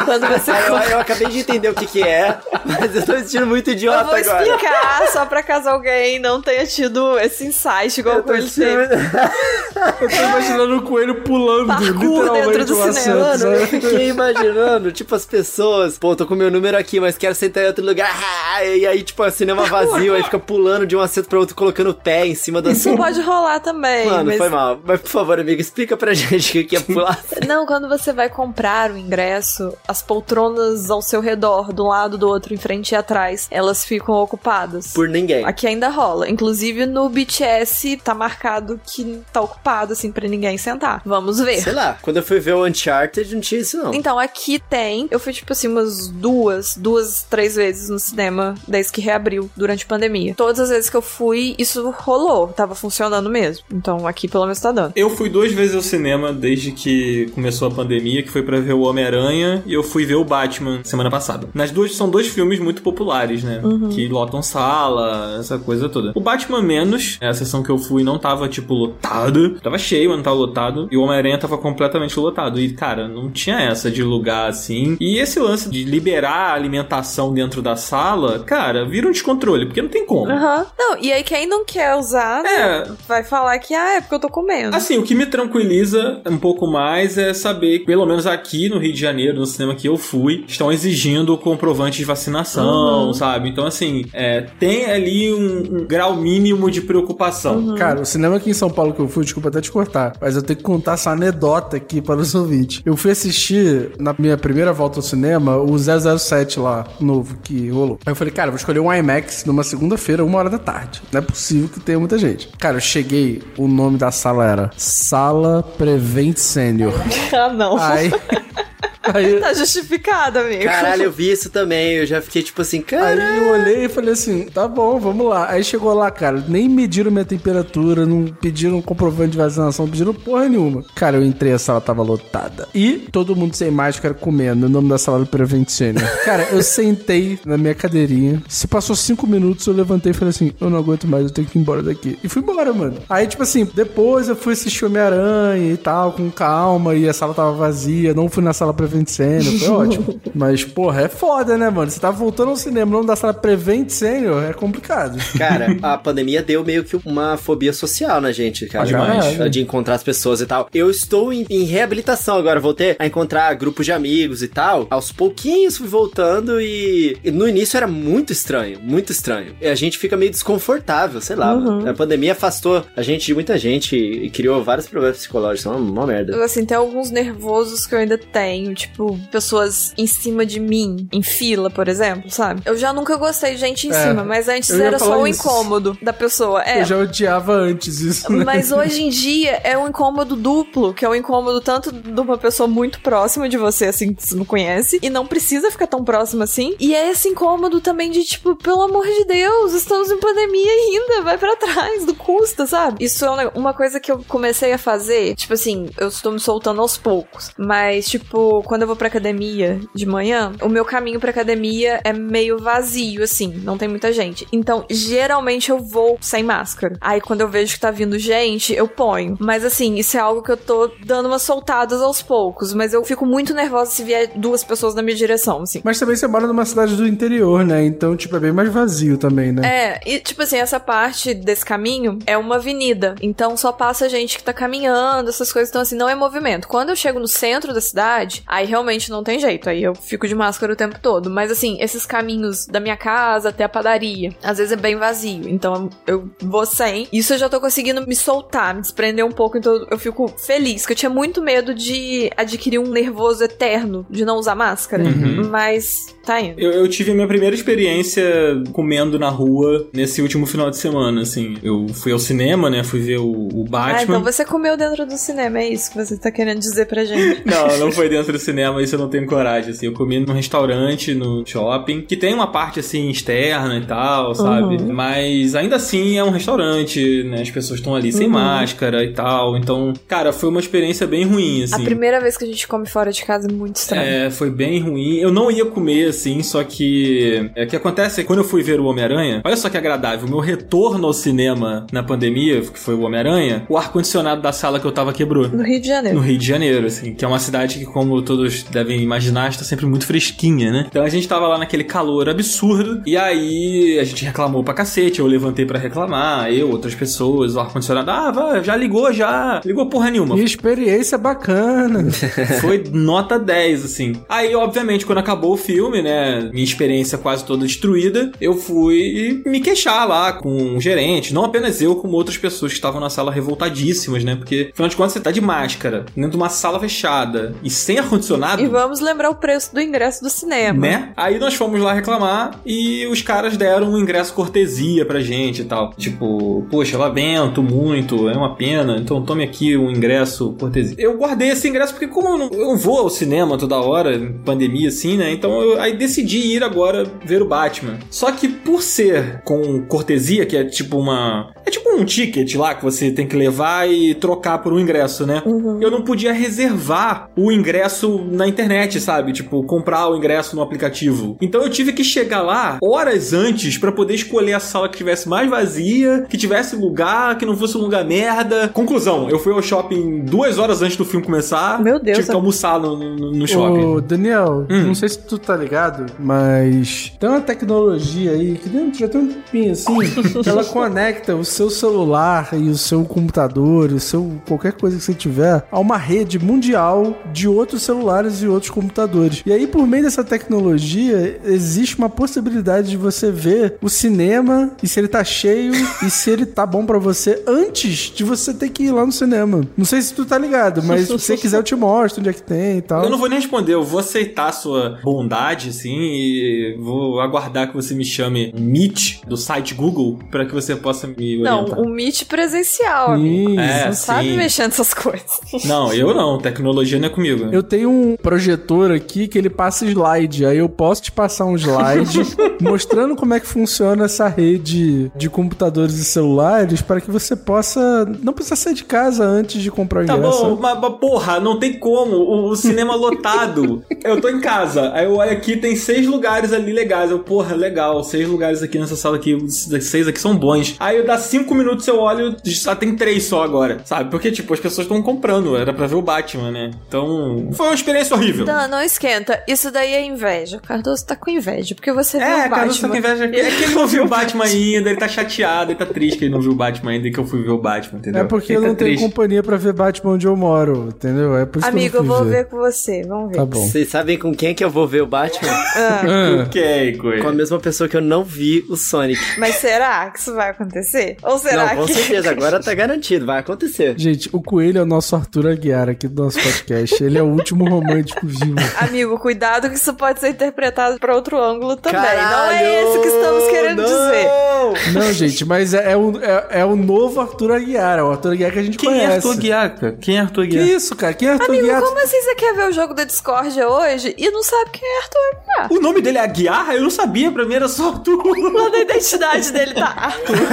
quando você. Ah, Eu, eu acabei de entender o que que é, mas eu tô me sentindo muito Eu idiota vou agora. explicar só pra caso alguém não tenha tido esse insight igual com ele teve. Eu tô imaginando o coelho pulando, Parkour literalmente, dentro do cinema, Mano, eu fiquei imaginando, tipo, as pessoas, pô, tô com meu número aqui, mas quero sentar em outro lugar. Ah, E aí, tipo, o cinema vazio, aí fica pulando de um assento pra outro, colocando o pé em cima do Isso pode rolar também. Mano, mas... foi mal. Mas, por favor, amigo, explica pra gente o que é pular. Não, quando você vai comprar o ingresso, as poltronas ao seu redor, do lado, do outro, em frente e atrás, elas ficam ocupadas. Por ninguém. Aqui ainda rola. Inclusive no BTS tá marcado que tá ocupado, assim, pra ninguém sentar. Vamos ver. Sei lá, quando eu fui ver o Uncharted, não tinha isso, não. Então, aqui tem. Eu fui, tipo assim, umas duas, duas, três vezes no cinema desde que reabriu durante a pandemia. Todas as vezes que eu fui, isso rolou. Tava funcionando mesmo. Então, aqui pelo menos tá dando. Eu fui duas vezes ao cinema desde que começou a pandemia, que foi pra ver o Homem-Aranha e eu fui ver o Batman semana passada. Nas duas são dois filmes muito populares, né? Que lotam sala, essa coisa toda. O Batman menos, a sessão que eu fui não tava tipo lotada, tava cheio, mas não tava lotado, e o Homem-Aranha tava completamente lotado. E cara, não tinha essa de lugar assim. E esse lance de liberar a alimentação dentro da sala, cara, vira um descontrole, porque não tem como. Aham. Não, e aí quem não quer usar, né, É, vai falar que, ah, é porque eu tô comendo. Assim, o que me tranquiliza um pouco mais é saber que, pelo menos aqui no Rio de Janeiro, no cinema que eu fui, estão exigindo comprovante de vacinação, sabe? Então, assim, é, tem ali um, um grau mínimo de preocupação. Cara, o cinema aqui em São Paulo que eu fui, desculpa até te cortar, mas eu tenho que contar essa anedota aqui para os ouvintes. Eu fui assistir, na minha primeira volta ao cinema, o 007 lá, novo, que rolou. Aí eu falei, cara, vou escolher um IMAX numa segunda-feira, uma hora da tarde. Não é possível que tenha muita gente. Cara, eu cheguei, o nome da sala era Sala Prevent Senior. Ah, não. Aí... Aí, Tá justificado, amigo. Caralho, eu vi isso também. Eu já fiquei tipo assim, cara. Aí eu olhei e falei assim, tá bom, vamos lá. Aí chegou lá, cara, nem mediram minha temperatura, não pediram comprovante de vacinação, não pediram porra nenhuma. Cara, eu entrei, a sala tava lotada. E todo mundo sem máscara comendo, o nome da sala do Prevent Senior. Cara, eu sentei na minha cadeirinha, se passou cinco minutos, eu levantei e falei assim, eu não aguento mais, eu tenho que ir embora daqui. E fui embora, mano. Aí, tipo assim, depois eu fui assistir Homem-Aranha e tal, com calma, e a sala tava vazia, não fui na sala Prevent Prevent Senior, foi ótimo. Mas, porra, é foda, né, mano? Você tá voltando ao cinema, não da sala Prevent Senior, é complicado. Cara, a pandemia deu meio que uma fobia social na gente, cara. Demais. De encontrar as pessoas e tal. Eu estou em, em reabilitação agora, voltei a encontrar grupos de amigos e tal. Aos pouquinhos fui voltando e, e no início era muito estranho, muito estranho. E a gente fica meio desconfortável, sei lá. Uhum. A pandemia afastou a gente de muita gente e, e criou vários problemas psicológicos. É uma, uma merda. Assim, tem alguns nervosos que eu ainda tenho, tipo, pessoas em cima de mim, em fila, por exemplo, sabe? Eu já nunca gostei de gente em É, cima, mas antes era só o isso. incômodo da pessoa. É. Eu já odiava antes isso, né? Mas hoje em dia é um incômodo duplo, que é um incômodo tanto de uma pessoa muito próxima de você, assim, que você não conhece, e não precisa ficar tão próxima assim. E é esse incômodo também de, tipo, pelo amor de Deus, estamos em pandemia ainda, vai pra trás, não custa, sabe? Isso é um uma coisa que eu comecei a fazer, tipo assim, eu estou me soltando aos poucos. Mas, tipo, quando eu vou pra academia de manhã, o meu caminho pra academia é meio vazio, assim, não tem muita gente. Então, geralmente eu vou sem máscara. Aí, quando eu vejo que tá vindo gente, eu ponho. Mas, assim, isso é algo que eu tô dando umas soltadas aos poucos. Mas eu fico muito nervosa se vier duas pessoas na minha direção, assim. Mas também você mora numa cidade do interior, né? Então, tipo, é bem mais vazio também, né? É, e tipo assim, essa parte desse caminho é uma avenida. Então só passa gente que tá caminhando, essas coisas. Então, assim, não é movimento. Quando eu chego no centro da cidade, aí realmente não tem jeito. Aí eu fico de máscara o tempo todo. Mas assim, esses caminhos da minha casa até a padaria, às vezes é bem vazio. Então eu vou sem. Isso eu já tô conseguindo me soltar, me desprender um pouco. Então eu fico feliz, que eu tinha muito medo de adquirir um nervoso eterno de não usar máscara. Mas tá indo. Eu, eu tive a minha primeira experiência comendo na rua nesse último final de semana, assim. Eu fui ao cinema, né? Fui ver o, o Ah, Batman. então você comeu dentro do cinema, é isso que você tá querendo dizer pra gente. Não, não foi dentro do cinema, isso eu não tenho coragem, assim. Eu comi num restaurante, no shopping, que tem uma parte, assim, externa e tal, sabe? Uhum. Mas ainda assim é um restaurante, né? As pessoas estão ali sem Uhum. máscara e tal. Então, cara, foi uma experiência bem ruim, assim. A primeira vez que a gente come fora de casa é muito estranho. É, foi bem ruim. Eu não ia comer, assim, só que... É, o que acontece é que quando eu fui ver o Homem-Aranha, olha só que agradável, o meu retorno ao cinema na pandemia, que foi o Homem-Aranha, o ar-condicionado da sala que eu tava quebrou. No Rio de No Janeiro. Rio de Janeiro, assim, que é uma cidade que, como todos devem imaginar, está sempre muito fresquinha, né? Então a gente tava lá naquele calor absurdo, e aí a gente reclamou pra cacete, eu levantei pra reclamar, eu, outras pessoas, o ar-condicionado, ah, vai, já ligou, já. Ligou porra nenhuma. E experiência bacana. Foi nota 10, assim. Aí, obviamente, quando acabou o filme, né, minha experiência quase toda destruída, eu fui me queixar lá com o gerente, não apenas eu, como outras pessoas que estavam na sala revoltadíssimas, né? Porque, afinal de contas, você tá de máscara, dentro de uma sala fechada e sem ar-condicionado. E vamos lembrar o preço do ingresso do cinema. Né? Aí nós fomos lá reclamar e os caras deram um ingresso cortesia pra gente e tal. Tipo, poxa, lamento muito, é uma pena, então tome aqui um ingresso cortesia. Eu guardei esse ingresso porque, como eu não, eu vou ao cinema toda hora, em pandemia assim, né? Então eu aí decidi ir agora ver o Batman. Só que por ser com cortesia, que é tipo uma. É tipo um ticket lá que você tem que levar e trocar por um ingresso, né? Eu não podia reservar o ingresso na internet, sabe? Tipo, comprar o ingresso no aplicativo. Então eu tive que chegar lá horas antes pra poder escolher a sala que tivesse mais vazia, que tivesse lugar, que não fosse um lugar merda. Conclusão, eu fui ao shopping duas horas antes do filme começar. Meu Deus, Tive que almoçar no, no, no shopping. Ô, Daniel, Hum. não sei se tu tá ligado, mas tem uma tecnologia aí que dentro já tem um tempinho assim, que ela conecta o seu celular e o seu computador, o seu qualquer coisa que você tiver a uma rede mundial de outros celulares e outros computadores. E aí por meio dessa tecnologia existe uma possibilidade de você ver o cinema e se ele tá cheio e se ele tá bom pra você antes de você ter que ir lá no cinema. Não sei se tu tá ligado, mas se você quiser eu te mostro onde é que tem e tal. Eu não vou nem responder, eu vou aceitar a sua bondade, assim, e vou aguardar que você me chame Meet do site Google pra que você possa me Não, orientar. o Meet presencial, amigo. Isso. É, não sabe sim. mexer nessas coisas. Não, eu não, tecnologia não é comigo. Eu tenho um projetor aqui que ele passa slide. Aí eu posso te passar um slide mostrando como é que funciona essa rede de computadores e celulares para que você possa. Não precisa sair de casa antes de comprar o Tá ingresso. bom, mas, mas, porra, não tem como. O, o cinema lotado. Eu tô em casa. Aí eu olho aqui, tem seis lugares ali legais. Eu, porra, legal. Seis lugares aqui nessa sala aqui. Seis aqui são bons. Aí eu dá cinco minutos, eu olho, só tem três só agora. Sabe? Porque, tipo, as pessoas estão comprando. Era pra ver o Batman, né? Então. Foi uma experiência horrível. Não, não esquenta. Isso daí é inveja. O Cardoso tá com inveja, porque você viu É, o cara, você tá Batman. com inveja. É que ele não viu o Batman ainda, ele tá chateado, ele tá triste que ele não viu o Batman ainda e que eu fui ver o Batman, entendeu? É porque ele eu tá não tenho triste. companhia pra ver Batman onde eu moro, entendeu? É por isso Amigo, que eu eu não fui vou ver com você. Vamos ver. Tá bom. Vocês sabem com quem que eu vou ver o Batman? Ah, Ok, coisa. com a mesma pessoa que eu não vi o Sonic. Mas será que isso vai acontecer? Ou será não, com que. certeza, agora tá garantido, vai acontecer. Gente, o Coelho é o nosso Arthur Aguiar aqui do nosso podcast. Ele é o último romântico vivo. Amigo, cuidado que isso pode ser interpretado pra outro ângulo também. não Caralho, é esse que estamos querendo não! dizer. Não, gente, mas é, é o, é, é o novo Arthur Aguiar. É o Arthur Aguiar que a gente Quem conhece. é Arthur Guiar, cara? Quem é Arthur Que Guiar? isso, cara? Quem é Arthur Amigo, Aguiar? como assim você quer ver o jogo da Discord hoje e não sabe quem é Arthur Aguiar? O nome dele é Aguiar? Eu não sabia, pra mim era só Arthur. Lá na identidade dele tá Arthur.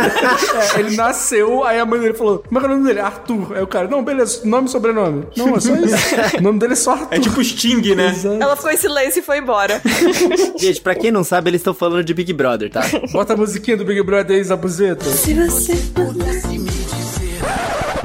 É, ele nasceu, aí a mãe dele falou: Como é que é o nome dele? Arthur. Aí o cara, não, beleza, nome e sobrenome. Não, é só isso. o nome dele é só É tipo Sting, né? Exato. Ela ficou em silêncio e foi embora. Gente, pra quem não sabe, eles estão falando de Big Brother, tá? Bota a musiquinha do Big Brother aí, Zabuzeta. Se você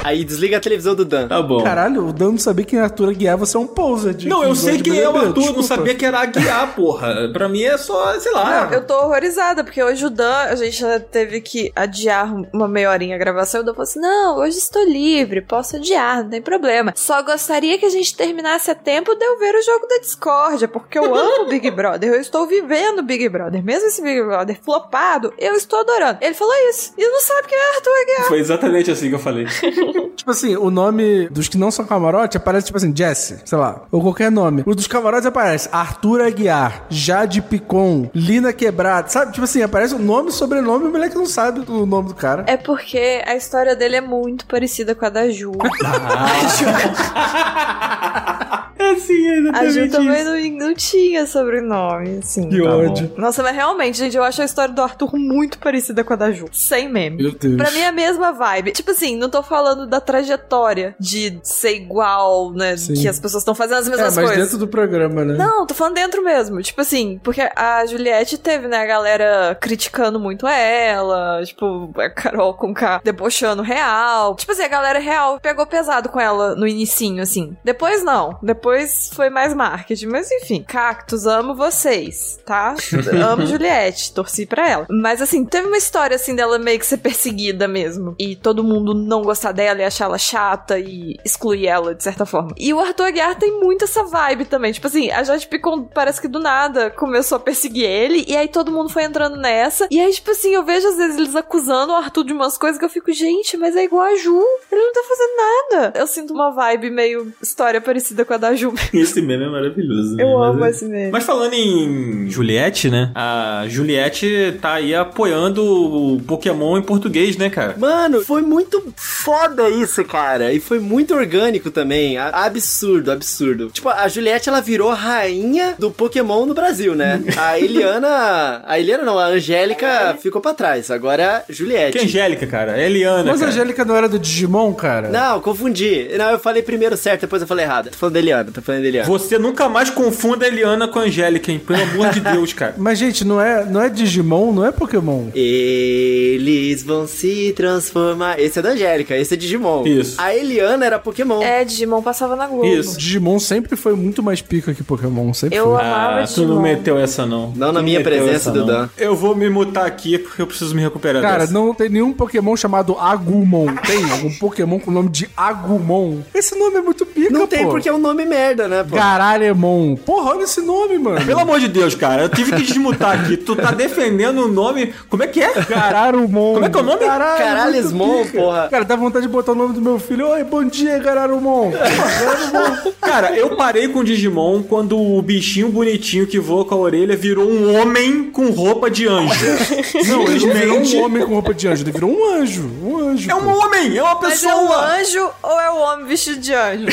Aí desliga a televisão do Dan. Tá bom. Caralho, o Dan não sabia quem é Arthur Aguiar, você é um poser de Não, eu sei de quem é o Arthur, não desculpa. sabia que era Aguiar, porra. Pra mim é só, sei lá. Eu tô horrorizada, porque hoje o Dan, a gente já teve que adiar uma meia horinha a gravação. E o Dan falou assim: Não, hoje estou livre, posso adiar, não tem problema. Só gostaria que a gente terminasse a tempo de eu ver o jogo da Discord, porque eu amo Big Brother, eu estou vivendo Big Brother. Mesmo esse Big Brother flopado, eu estou adorando. Ele falou isso. E não sabe quem é Arthur Aguiar. Foi exatamente assim que eu falei. Tipo assim, o nome dos que não são camarote aparece tipo assim, Jesse, sei lá, ou qualquer nome. Os dos camarotes aparece Arthur Aguiar, Jade Picon, Lina Quebrada, sabe? Tipo assim, aparece o nome, sobrenome, e o moleque não sabe o nome do cara. É porque a história dele é muito parecida com a da Ju. É assim, é A Ju exatamente também não, não tinha sobrenome, assim. Que Tá ódio. Nossa, mas realmente, gente, eu acho a história do Arthur muito parecida com a da Ju. Sem meme. Meu Deus. Pra mim é a mesma vibe. Tipo assim, não tô falando da trajetória de ser igual, né? Sim. Que as pessoas estão fazendo as é, mesmas mas coisas. dentro do programa, né? Não, tô falando dentro mesmo. Tipo assim, porque a Juliette teve, né, a galera criticando muito ela, tipo, a Carol com K debochando real. Tipo assim, a galera real pegou pesado com ela no inicinho, assim. Depois não. Depois foi mais marketing. Mas enfim, Cactus, amo vocês, tá? amo Juliette, torci pra ela. Mas assim, teve uma história assim dela meio que ser perseguida mesmo. E todo mundo não gostar dela e achar ela chata e excluir ela, de certa forma. E o Arthur Aguiar tem muito essa vibe também. Tipo assim, a Jade Picon parece que do nada começou a perseguir ele. E aí todo mundo foi entrando nessa. E aí, tipo assim, eu vejo às vezes eles acusando o Arthur de umas coisas que eu fico, gente, mas é igual a Ju. Ele não tá fazendo nada. Eu sinto uma vibe meio história parecida com a da Ju. Esse meme é maravilhoso. né? Eu Mas amo é- esse meme. Mas falando em Juliette, né? A Juliette tá aí apoiando o Pokémon em português, né, cara? Mano, foi muito foda isso, cara. E foi muito orgânico também. A- Absurdo, absurdo. Tipo, a Juliette, ela virou rainha do Pokémon no Brasil, né? A Eliana... A Eliana não, a Angélica ficou pra trás. Agora é a Juliette. Que Angélica, cara. É Eliana, Mas a cara. Angélica não era do Digimon, cara? Não, confundi. Não, eu falei primeiro certo, depois eu falei errado. Tô falando da Eliana, tô falando da Eliana. Você nunca mais confunda a Eliana com a Angélica, hein? Pelo amor de Deus, cara. Mas, gente, não é, não é Digimon, não é Pokémon. Eles vão se transformar. Esse é da Angélica, esse é Digimon. Isso. A Eliana era Pokémon. É, Digimon passava na Globo. Isso. Digimon sempre foi muito mais pica que Pokémon, sempre Eu foi. amava Ah, tu não Digimon. meteu essa, não. Não na Tu minha presença. Dudan. Eu vou me mutar aqui porque eu preciso me recuperar Cara, dessa. não tem nenhum Pokémon chamado Agumon. Tem algum Pokémon com o nome de Agumon? Esse nome é muito pica, Não tem pô. porque é um nome merda, né, pô? Gararemon. Porra, olha esse nome, mano. Pelo amor de Deus, cara, eu tive que desmutar aqui. Tu tá defendendo o nome. Como é que é? Gararumon. Como é que é o nome? Caralho, Caralhesmon, muito pica. porra. Cara, dá vontade de botar o nome do meu filho. Oi, bom dia, Gararumon. Porra. Cara, eu parei com o Digimon quando o bichinho bonitinho que voa com a orelha virou um homem com roupa de anjo. Não, ele não virou um homem com roupa de anjo. Ele virou um anjo. Um anjo. É um pô. homem, é uma Mas é um pessoa. anjo ou é um homem vestido de anjo?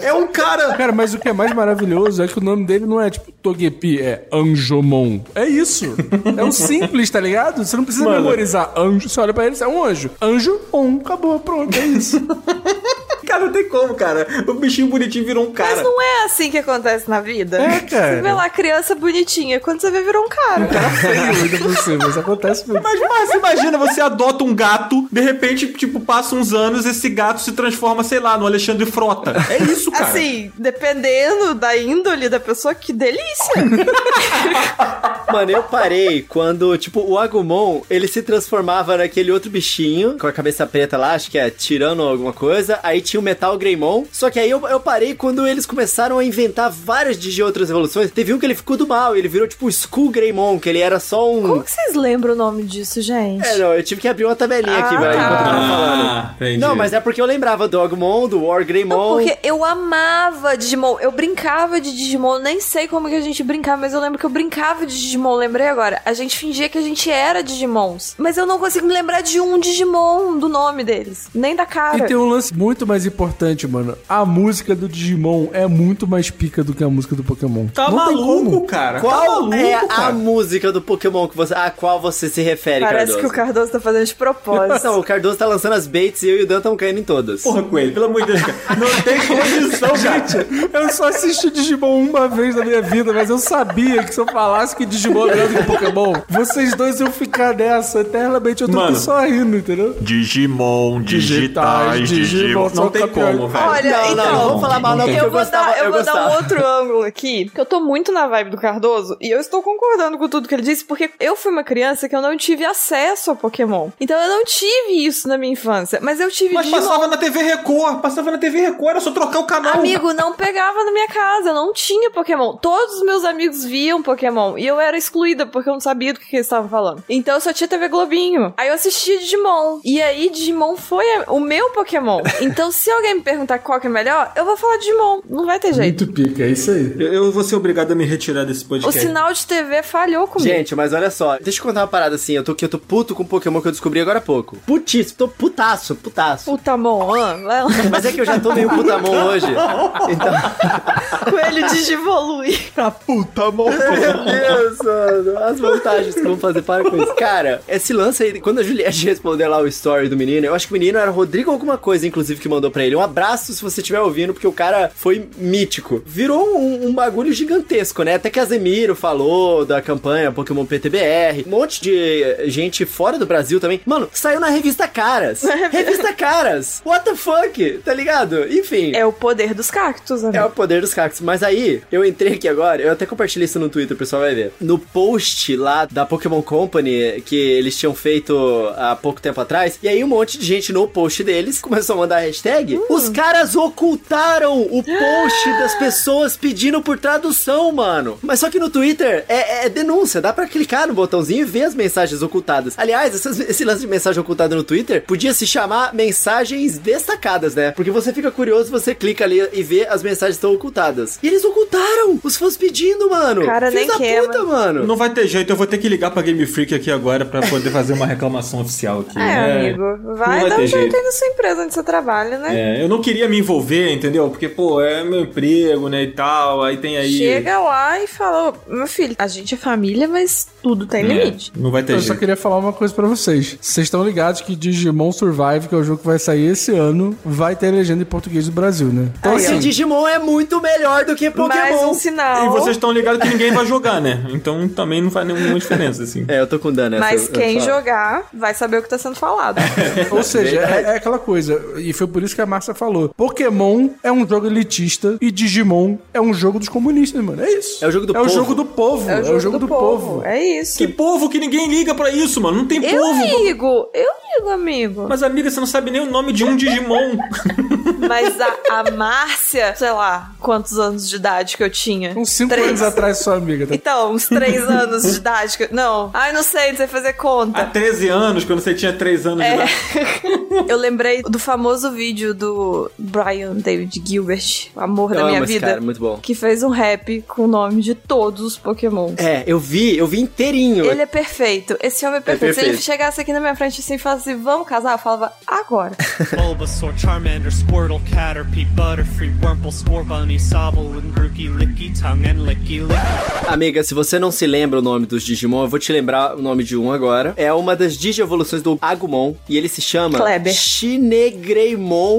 É um cara. Cara, mas o que é mais maravilhoso é que o nome dele não é tipo Togepi, é Anjomon. É isso. É um simples, tá ligado? Você não precisa Mano. memorizar anjo. Você olha pra ele, você é um anjo. Anjo, on, acabou, pronto, é isso. Cara, não tem como, cara. O bichinho bonitinho virou um cara. Mas não é assim que acontece na vida. É, cara. Você vê lá a criança bonitinha, quando você vê, virou um cara. Feio ainda por cima, isso acontece muito. Mas, mas imagina, você adota um gato, de repente, tipo, passa uns anos, esse gato se transforma, sei lá, no Alexandre Frota. É isso, cara. Assim, dependendo da índole da pessoa, que delícia. Mano, eu parei quando, tipo, o Agumon, ele se transformava naquele outro bichinho, com a cabeça preta lá, acho que é tirando alguma coisa. Aí tinha o Metal Greymon. Só que aí eu, eu parei quando eles começaram a inventar várias de outras evoluções. Teve um que ele ficou do mal, ele virou tipo o Skull Greymon, que ele era só um... Como que vocês lembram o nome disso, gente? É, não, eu tive que abrir uma tabelinha aqui, Ah, velho, tá. enquanto eu tava falando. Ah, entendi. Não, mas é porque eu lembrava do Agumon, do War Greymon. Não, porque eu amava Digimon. Eu brincava de Digimon. Nem sei como que a gente brincava, mas eu lembro que eu brincava de Digimon. Lembrei agora. A gente fingia que a gente era Digimons. Mas eu não consigo me lembrar de um Digimon, do nome deles. Nem da cara. E tem um lance muito mais importante, mano. A música do Digimon é muito mais pica do que a música do Pokémon. Tá Não maluco, cara. Qual tá maluco, é a cara. música do Pokémon que você, a qual você se refere, Parece Cardoso? que o Cardoso tá fazendo de propósito. Não, o Cardoso tá lançando as baits e eu e o Dan estamos caindo em todas. Porra, Coelho, pelo amor de Deus, cara. Não tem condição, gente. Eu só assisti Digimon uma vez na minha vida, mas eu sabia que se eu falasse que Digimon é melhor do que Pokémon, vocês dois iam ficar nessa eternamente. Eu tô Mano. só rindo, entendeu? Digimon, digitais, Digimon, Não tem como, velho. Olha, Não, não, então, não vamos falar mal não, porque eu, eu vou, gostava, dar, eu eu vou dar um outro ângulo aqui, porque eu tô muito na vibe do Cardoso e eu estou concordando com tudo que ele disse, porque eu fui uma criança que eu não tive acesso ao Pokémon. Então eu não tive isso na minha infância, mas eu tive Mas passava na TV Record, passava na TV Record, era só trocar o canal. Amigo, não pegava na minha casa, não tinha Pokémon. Todos os meus amigos viam Pokémon e eu era excluída porque eu não sabia do que, que eles estavam falando. Então eu só tinha TV Globinho. Aí eu assistia Digimon. E aí Digimon foi a- o meu Pokémon. Então se alguém me perguntar qual que é melhor, eu vou falar Digimon. Não vai ter jeito. Muito pica, é isso aí. Eu, eu vou ser obrigado a me retirar desse O podcast. sinal de TV falhou comigo. Gente, mas olha só, deixa eu contar uma parada assim, eu tô aqui, eu tô puto com o Pokémon que eu descobri agora há pouco. Putíssimo, tô putaço, putaço. Putamon, ah, vai lá. Mas é que eu já tô meio putamon hoje. Então, Coelho Digivolui. Pra puta, amor. meu Deus, mano, as vantagens que vão fazer para com isso. Cara, esse lance aí, quando a Juliette respondeu lá o story do menino, eu acho que o menino era o Rodrigo alguma coisa, inclusive, que mandou pra ele. Um abraço se você estiver ouvindo, porque o cara foi mítico. Virou um, um bagulho gigantesco, né? Até que a Zemiro falou da campanha Pokémon PTBR, um monte de gente fora do Brasil também. Mano, saiu na revista Caras. revista Caras. What the fuck? Tá ligado? Enfim. É o poder dos cactos, É amigo. o poder dos cactos. Mas aí, eu entrei aqui agora, eu até compartilhei isso no Twitter, o pessoal vai ver. No post lá da Pokémon Company, que eles tinham feito há pouco tempo atrás, e aí um monte de gente no post deles começou a mandar hashtag. Os caras ocultaram o post das pessoas pedindo por tradução, mano. Mas só que no Twitter é, é denúncia, dá pra clicar no botãozinho e ver as mensagens ocultadas. Aliás, essas- esse lance de mensagem ocultada no Twitter podia se chamar mensagens destacadas, né? Porque você fica curioso, você clica ali e vê as mensagens estão ocultadas. E eles ocultaram! Os fãs pedindo, mano! Cara, Filhos nem da quer, puta, mano! Não vai ter jeito, eu vou ter que ligar pra Game Freak aqui agora pra poder fazer uma reclamação oficial aqui. É, amigo. Vai, vai dar um jeito jeito. aí na sua empresa onde você trabalha, né? É, eu não queria me envolver, entendeu? Porque, pô, é meu emprego, né, e tal, aí tem aí... Chega lá e fala, "Ô, meu filho, a gente é família, mas tudo tem É, limite. não vai ter Eu só jeito. queria falar uma coisa pra vocês. Vocês estão ligados que Digimon Survive, que é o jogo que vai sair esse ano, vai ter legenda em português do Brasil, né? Então, Esse ó. Digimon é muito melhor do que Mais Pokémon! um sinal. E vocês estão ligados que ninguém vai jogar, né? Então também não faz nenhuma diferença, assim. É, eu tô com dano. Mas eu- quem eu jogar vai saber o que tá sendo falado. Ou seja, é, é aquela coisa, e foi por isso que a Márcia falou: Pokémon é um jogo elitista e Digimon é um jogo dos comunistas, mano. É isso. É o jogo do é o povo. jogo do povo. É o jogo, do, povo. É isso. Que povo que ninguém liga pra isso, mano. Não tem Eu povo. ligo, eu ligo, amigo. Mas, amiga, você não sabe nem o nome de um Digimon. Mas a, a Márcia, sei lá, quantos anos de idade que eu tinha? Uns 5 Três. anos atrás, sua amiga. Tá? Então, uns três anos de idade. Que... eu- Não. Ai, não sei, não sei fazer Há conta. 13 anos, quando você tinha 3 anos de É. idade. Eu lembrei do famoso vídeo do Brian David Gilbert, o amor Eu da minha vida. cara, muito bom. Que fez um rap com o nome de todos os Pokémon. É, eu vi, eu vi inteirinho. Ele é perfeito. Esse homem é perfeito. Se ele perfeito. chegasse aqui na minha frente assim e falasse, vamos casar, eu falava, agora. Bulbasaur, Charmander, Squirtle, Caterpie, Butterfree, Wurmple, Scorbunny, Sobble, and Grookey, Licky, Tongue, and Licky Licky. Amiga, se você não se lembra o nome dos Digimon, eu vou te lembrar o nome de um agora. É uma das Digievoluções do Agumon e ele se chama Kleber.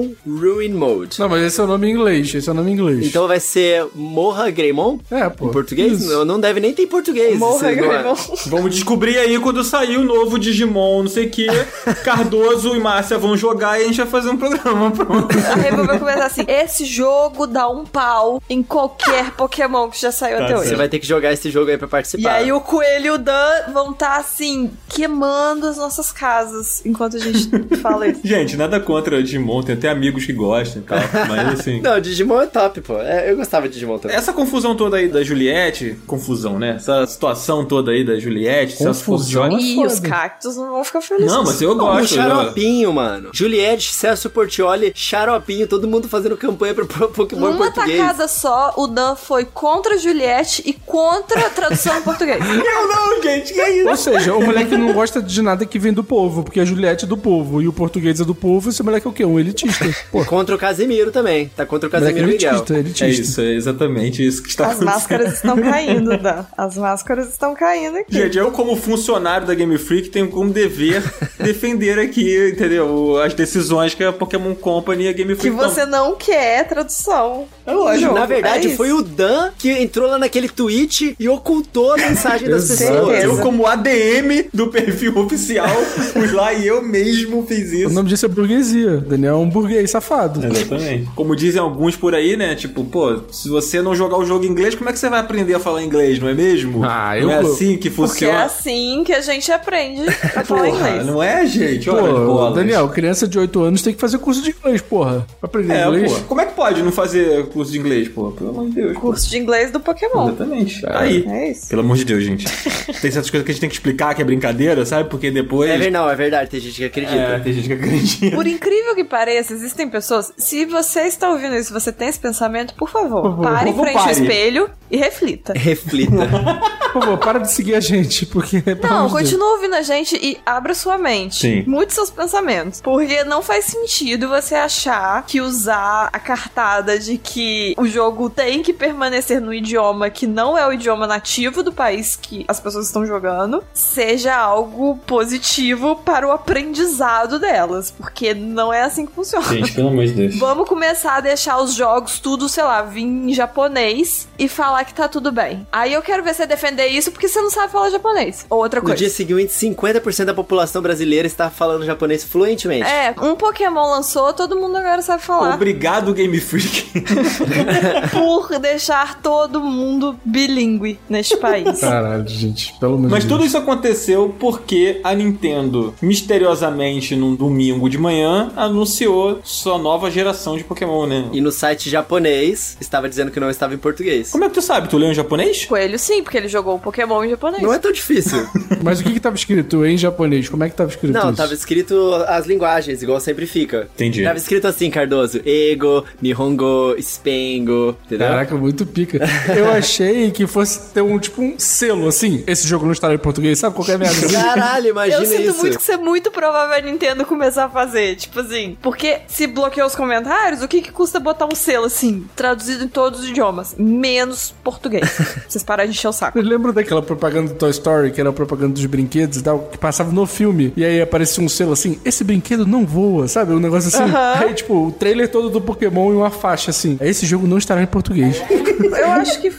Shinegreymon Ruin Mode. Não, mas esse é o nome em inglês. Esse é o nome em inglês. Então vai ser Morra Greymon? é, pô. Em português? Não, não deve nem ter em português. Morra, não é. Greymon. Vamos descobrir aí quando sair o novo Digimon, não sei o que. Cardoso e Márcia vão jogar e a gente vai fazer um programa. Pronto. A Rainbow vai começar assim: esse jogo dá um pau em qualquer Pokémon que já saiu Tá até hoje. Você vai ter que jogar esse jogo aí pra E participar. aí o Coelho e o Dan vão estar assim, queimando as nossas casas enquanto a gente fala isso. Gente, nada contra Digimon, tem até amigos que gostam e tal. Mas assim. Não, Digimon é top, pô. É, eu gostava de Digimon também. Essa confusão toda aí da Juliette, confusão, né? Essa situação toda aí da Juliette, Celso Confusão? Portiolli. E foda. os cactos não vão ficar felizes. Não, mas eu O gosto. eu- xaropinho, mano. Juliette, Celso Portioli, xaropinho, todo mundo fazendo campanha pro Pokémon Numa português. tacada só, o Dan foi contra a Juliette e contra a tradução em português. Eu não, gente, que é isso? Ou seja, o moleque não gosta de nada que vem do povo, porque a Juliette é do povo e o português é do povo, esse moleque é o quê? Um elitista. Pô, Contra o Casimiro também. Tá contra o moleque Casimiro Miguel. elitista, elitista. É isso, é exatamente isso que está As acontecendo. máscaras estão caindo, Dan. As máscaras estão caindo aqui. Gente, eu como funcionário da Game Freak tenho como dever defender aqui, entendeu? As decisões que a Pokémon Company e a Game Que Freak você não quer tradução. É lógico. Na verdade, é foi o Dan que entrou lá naquele tweet e ocultou a mensagem das pessoas. Eu, como ADM do perfil oficial, fui lá e eu mesmo fiz O isso. nome disso é burguesia. Daniel é um burguês safado. Exatamente. Como dizem alguns por aí, né? Tipo, pô, se você não jogar o jogo em inglês, como é que você vai aprender a falar inglês, não é mesmo? Ah, não eu- é assim que Porque é funciona. assim que a gente aprende a falar Porra, inglês. não é, gente? Olha, Pô, bolas. Daniel, criança de 8 anos tem que fazer curso de inglês, porra. Pra aprender É, inglês. pô. Como é que pode não fazer curso de inglês, pô? Pelo amor de Deus. Curso de inglês do Pokémon. Exatamente. Tá aí. É isso. Pelo amor de Deus, gente. Tem certas coisas que a gente tem que explicar que é brincadeira, sabe? Porque depois. É verdade, não, é verdade, tem gente que acredita. É, tem gente que acredita. Por incrível que pareça, existem pessoas. Se você está ouvindo isso, você tem esse pensamento, por favor, Por favor, pare em frente ao espelho e reflita. Reflita. Por favor, para de seguir a gente, porque. Não, de Deus. continua ouvindo a gente e abra sua mente. Sim. Mude seus pensamentos. Porque não faz sentido você achar que usar a cartada de que o jogo tem que permanecer no idioma que não é o idioma nativo do país que as pessoas estão jogando seja algo positivo para o aprendizado delas. Porque não é assim que funciona. Gente, pelo amor de Deus. Vamos começar a deixar os jogos tudo, sei lá, vir em japonês e falar que tá tudo bem. Aí eu quero ver você defender isso porque você não sabe falar japonês. Ou outra No coisa. dia seguinte, 50% da população brasileira está falando japonês fluentemente. É, um Pokémon lançou, todo mundo agora sabe falar. Obrigado, Game Freak. Por deixar todo mundo bilíngue neste país. Caralho, gente, pelo amor Mas tudo isso aconteceu porque a Nintendo, misteriosamente, num domingo de manhã, anunciou sua nova geração de Pokémon, né? E no site japonês, estava dizendo que não estava em português. Como é que tu sabe? Tu leu em japonês? Coelho sim, porque ele jogou o Pokémon em japonês. Não é tão difícil. Mas o que que tava escrito em japonês? Como é que tava escrito Não, isso? tava escrito as linguagens, igual sempre fica. Entendi. Tava escrito assim, Cardoso. Ego, Nihongo, Spengo, entendeu? Caraca, muito pica. Eu achei que fosse ter um, tipo, um selo, assim. Esse jogo não estará em português, sabe? Qualquer merda. assim. Caralho, imagina Eu sinto isso. muito que isso é muito provável a Nintendo começar a fazer. Tipo assim, porque se bloqueou os comentários, o que, que custa botar um selo assim, traduzido em todos os idiomas, menos português? Vocês pararam de encher o saco. Vocês lembram daquela propaganda do Toy Story, que era a propaganda dos brinquedos e tal, que passava no filme, e aí aparecia um selo assim, esse brinquedo não voa, sabe? Um negócio assim. Aí, tipo, o trailer todo do Pokémon e uma faixa assim. Esse jogo não estará em português. Eu acho que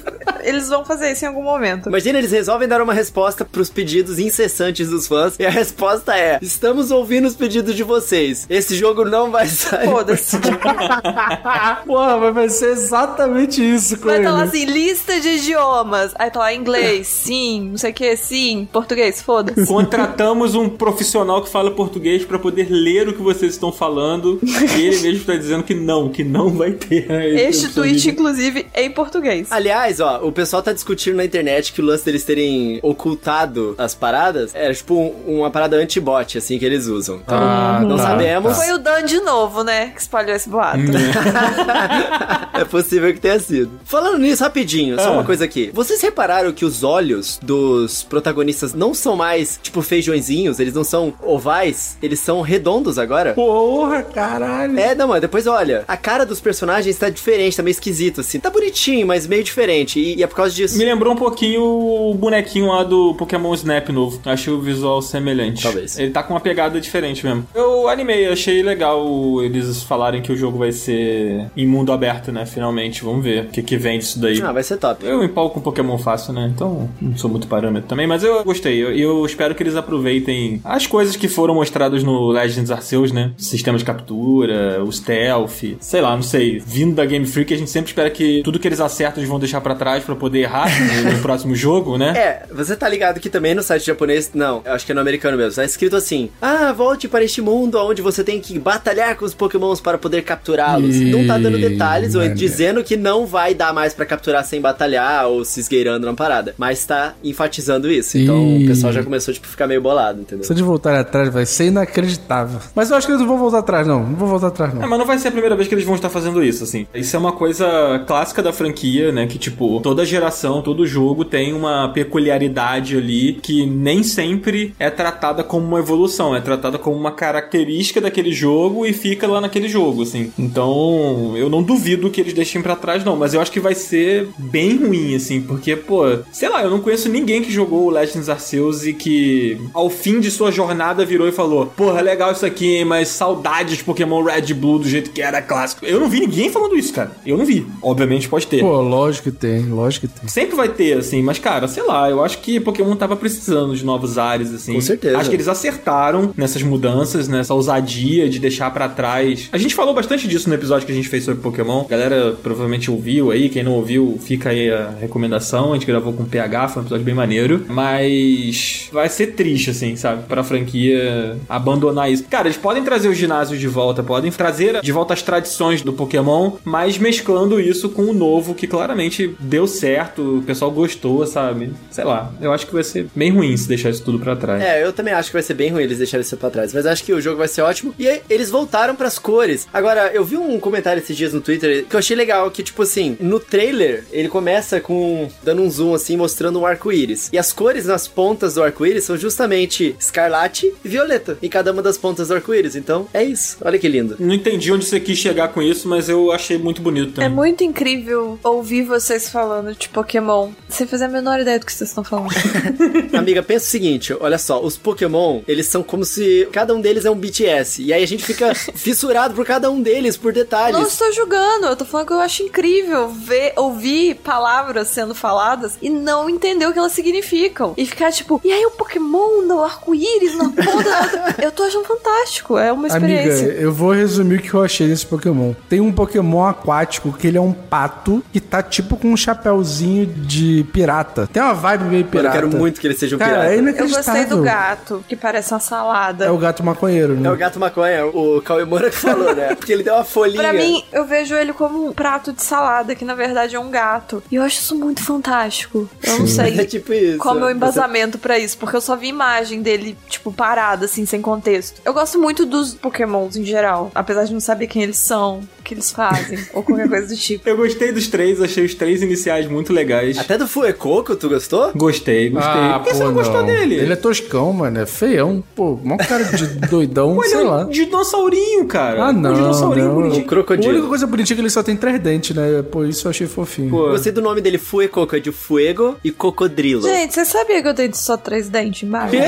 eles vão fazer isso em algum momento. Imagina, eles resolvem dar uma resposta pros pedidos incessantes dos fãs, e a resposta é: Estamos ouvindo os pedidos de vocês. Esse jogo não vai Foda-se. Porra, mas vai ser exatamente isso com Vai estar lá assim, lista de idiomas. Aí tá lá inglês, sim, não sei o que, sim, português, foda-se. Contratamos um profissional que fala português pra poder ler o que vocês estão falando. E ele mesmo tá dizendo que não, que não vai ter. Este tweet, inclusive, em português. Aliás, ó, o pessoal tá discutindo na internet que o lance deles terem ocultado as paradas era tipo um- uma parada anti-bot, assim, que eles usam. Então, Ah, não tá, sabemos. Foi o Dan de novo, né, que espalhou esse boato. é possível que tenha sido. Falando nisso, rapidinho, só Ah. uma coisa aqui. Vocês repararam que os olhos dos protagonistas não são mais, tipo, feijõezinhos? Eles não são ovais? Eles são redondos agora? Porra, caralho. É, não, mas depois olha, a cara dos personagens tá diferente, tá meio esquisito, assim. Tá bonitinho, mas meio diferente. E, e é por causa disso. Me lembrou um pouquinho o bonequinho lá do Pokémon Snap novo. Achei o visual semelhante. Talvez. Ele tá com uma pegada diferente mesmo. Eu animei, achei legal eles falarem que o jogo vai ser em mundo aberto, né? Finalmente, vamos ver o que, que vem disso daí. Ah, vai ser top. Eu empolgo com Pokémon fácil, né? Então não sou muito parâmetro também, mas eu gostei. Eu, eu espero que eles aproveitem as coisas que foram mostradas no Legends Arceus, né? Sistema de captura, o stealth, sei lá, não sei. Vindo da Game Freak, a gente sempre espera que tudo que eles acertam eles vão deixar pra trás pra poder errar no, próximo jogo, né? É, você tá ligado que também no site japonês, não, acho que é no americano mesmo, tá escrito assim: Ah, volte para este mundo onde você tem que batalhar com os pokémons para poder capturá-los. Ih, Não tá dando detalhes, ou mané. dizendo que não vai dar mais pra capturar sem batalhar ou se esgueirando na parada. Mas tá enfatizando isso. Então Ih. o pessoal já começou, tipo, a ficar meio bolado, entendeu? Se eles voltarem atrás, vai ser inacreditável. Mas eu acho que eles não vão voltar atrás, não. Não vão voltar atrás, É, não. mas não vai ser a primeira vez que eles vão estar fazendo isso, assim. Isso é uma coisa clássica da franquia, né? Que, tipo, toda geração, todo jogo tem uma peculiaridade ali que nem sempre é tratada como uma evolução, é tratada como uma característica daquele jogo e fica lá naquele jogo, assim. Então, eu não duvido que eles deixem pra trás, não, mas eu acho que vai ser bem ruim, assim, porque, pô, sei lá, eu não conheço ninguém que jogou o Legends Arceus e que, ao fim de sua jornada, virou e falou: Porra, legal isso aqui, hein, mas saudades de Pokémon Red e Blue do jeito que era clássico. Eu não vi ninguém falando isso, cara. Eu não vi. Obviamente pode ter. Pô, lógico que tem, lógico que tem. Sempre vai ter, assim, mas, cara, sei lá, eu acho que Pokémon tava precisando de novos ares, assim. Com certeza. Acho que eles acertaram nessas mudanças, nessa ousadia de deixar pra trás. A gente falou bastante disso no episódio que a gente fez sobre Pokémon. A galera provavelmente ouviu aí, quem não ouviu, fica aí a recomendação. A gente gravou com o PH, foi um episódio bem maneiro. Mas vai ser triste, assim, sabe? Pra franquia abandonar isso. Cara, eles podem trazer os ginásios de volta, podem trazer de volta as tradições do Pokémon, mas mesclando isso com o novo, que claramente deu certo, o pessoal gostou, sabe? Sei lá, eu acho que vai ser bem ruim se deixar isso tudo pra trás. É, eu também acho que vai ser bem ruim eles deixarem isso pra trás. Mas acho que o jogo vai ser ótimo. E eles voltaram pras cores. Agora, eu vi um comentário esses dias no Twitter que eu achei legal, que tipo assim, no trailer, ele começa com, dando um zoom assim, mostrando um arco-íris. E as cores nas pontas do arco-íris são justamente escarlate e violeta, em cada uma das pontas do arco-íris. Então, é isso. Olha que lindo. Não entendi onde você quis chegar com isso, mas eu achei muito bonito É também. muito incrível ouvir vocês falando de Pokémon sem fazer a menor ideia do que vocês estão falando. Amiga, pensa o seguinte, olha só, os Pokémon, eles são como se cada um deles é um BTS. E aí a gente fica fissurado por cada um deles, por detalhes. Não estou julgando, eu tô falando que eu acho incrível ver, ouvir palavras sendo faladas e não entender o que elas significam. E ficar tipo, e aí o Pokémon no arco-íris, na ponta. eu tô achando fantástico, é uma Amiga, experiência. eu vou resumir o que eu achei desse Pokémon. Tem um Pokémon aquático que ele é um pato que tá tipo com um chapéuzinho de pirata. Tem uma vibe meio Mano, eu pirata. quero muito que ele seja um Cara, pirata. é eu gostei do gato, que parece uma salada. É o gato maconheiro, né? É o gato maconha, o Cauê Moura que falou, né? Porque ele deu uma folhinha. Pra mim, eu vejo ele como um prato de salada, que na verdade é um gato. E eu acho isso muito fantástico. Eu não sei É tipo isso. qual é o meu Você- embasamento pra isso, porque eu só vi imagem dele, tipo, parado, assim, sem contexto. Eu gosto muito dos pokémons em geral, apesar de não saber quem eles são, que eles fazem, ou qualquer coisa do tipo. Eu gostei dos três, achei os três iniciais muito legais. Até do Fuecoco, tu gostou? Gostei, gostei. Por que você não gostou dele? Ele é toscão, mano. É feião. Pô, mó cara de doidão, Pô, ele sei é lá. um dinossaurinho, cara. Ah, não. Um dinossaurinho não. bonitinho. O crocodilo. A única coisa bonitinha é que ele só tem três dentes, né? Pô, isso eu achei fofinho. Pô, Gostei do nome dele, Fuecoco, é de Fuego e Cocodrilo. Gente, você sabia que eu tenho só três dentes embaixo?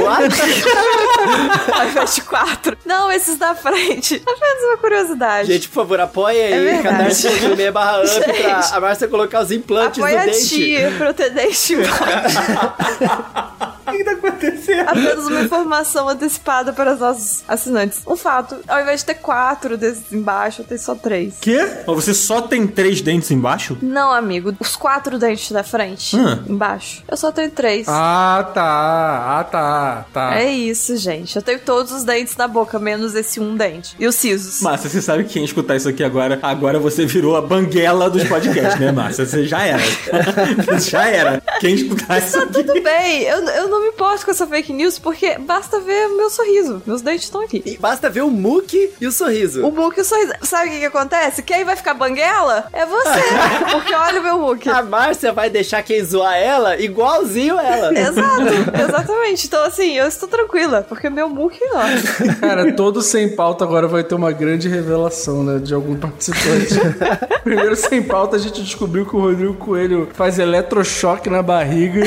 Ao invés de quatro. Não, esses da frente. Apenas uma curiosidade. Gente, por favor, apoia aí, É verdade. cadastro barra up pra Gente. a Márcia colocar os implantes Apoia no a dente. tia pra eu ter dente embaixo. o que, que tá acontecendo? Apenas uma informação antecipada para os nossos assinantes. Um fato, ao invés de ter quatro desses embaixo, eu tenho só três. Quê? Mas você só tem três dentes embaixo? Não, amigo, os quatro dentes da frente, Hum. embaixo, eu só tenho três. Ah, tá. Ah, tá. Tá. É isso, gente. Eu tenho todos os dentes na boca, menos esse um dente. E os sisos. Márcia, você sabe que quem escutar isso aqui agora, agora você virou a banguela dos podcasts, né, Márcia? Você já era. já era. Quem escutar isso aqui... Tudo bem, eu, eu não me importo com essa fake news porque basta ver meu sorriso. Meus dentes estão aqui. E basta ver o Muki e o sorriso. O Muki e o sorriso. Sabe o que, que acontece? Quem vai ficar banguela é você. porque olha o meu Muki. A Márcia vai deixar quem zoar ela igualzinho ela. Exato, exatamente. Então, assim, eu estou tranquila, porque meu Muki não. Cara, todo sem pauta agora vai ter uma grande revelação, né? De algum participante. Primeiro, sem pauta, a gente descobriu que o Rodrigo Coelho faz eletrochoque na barriga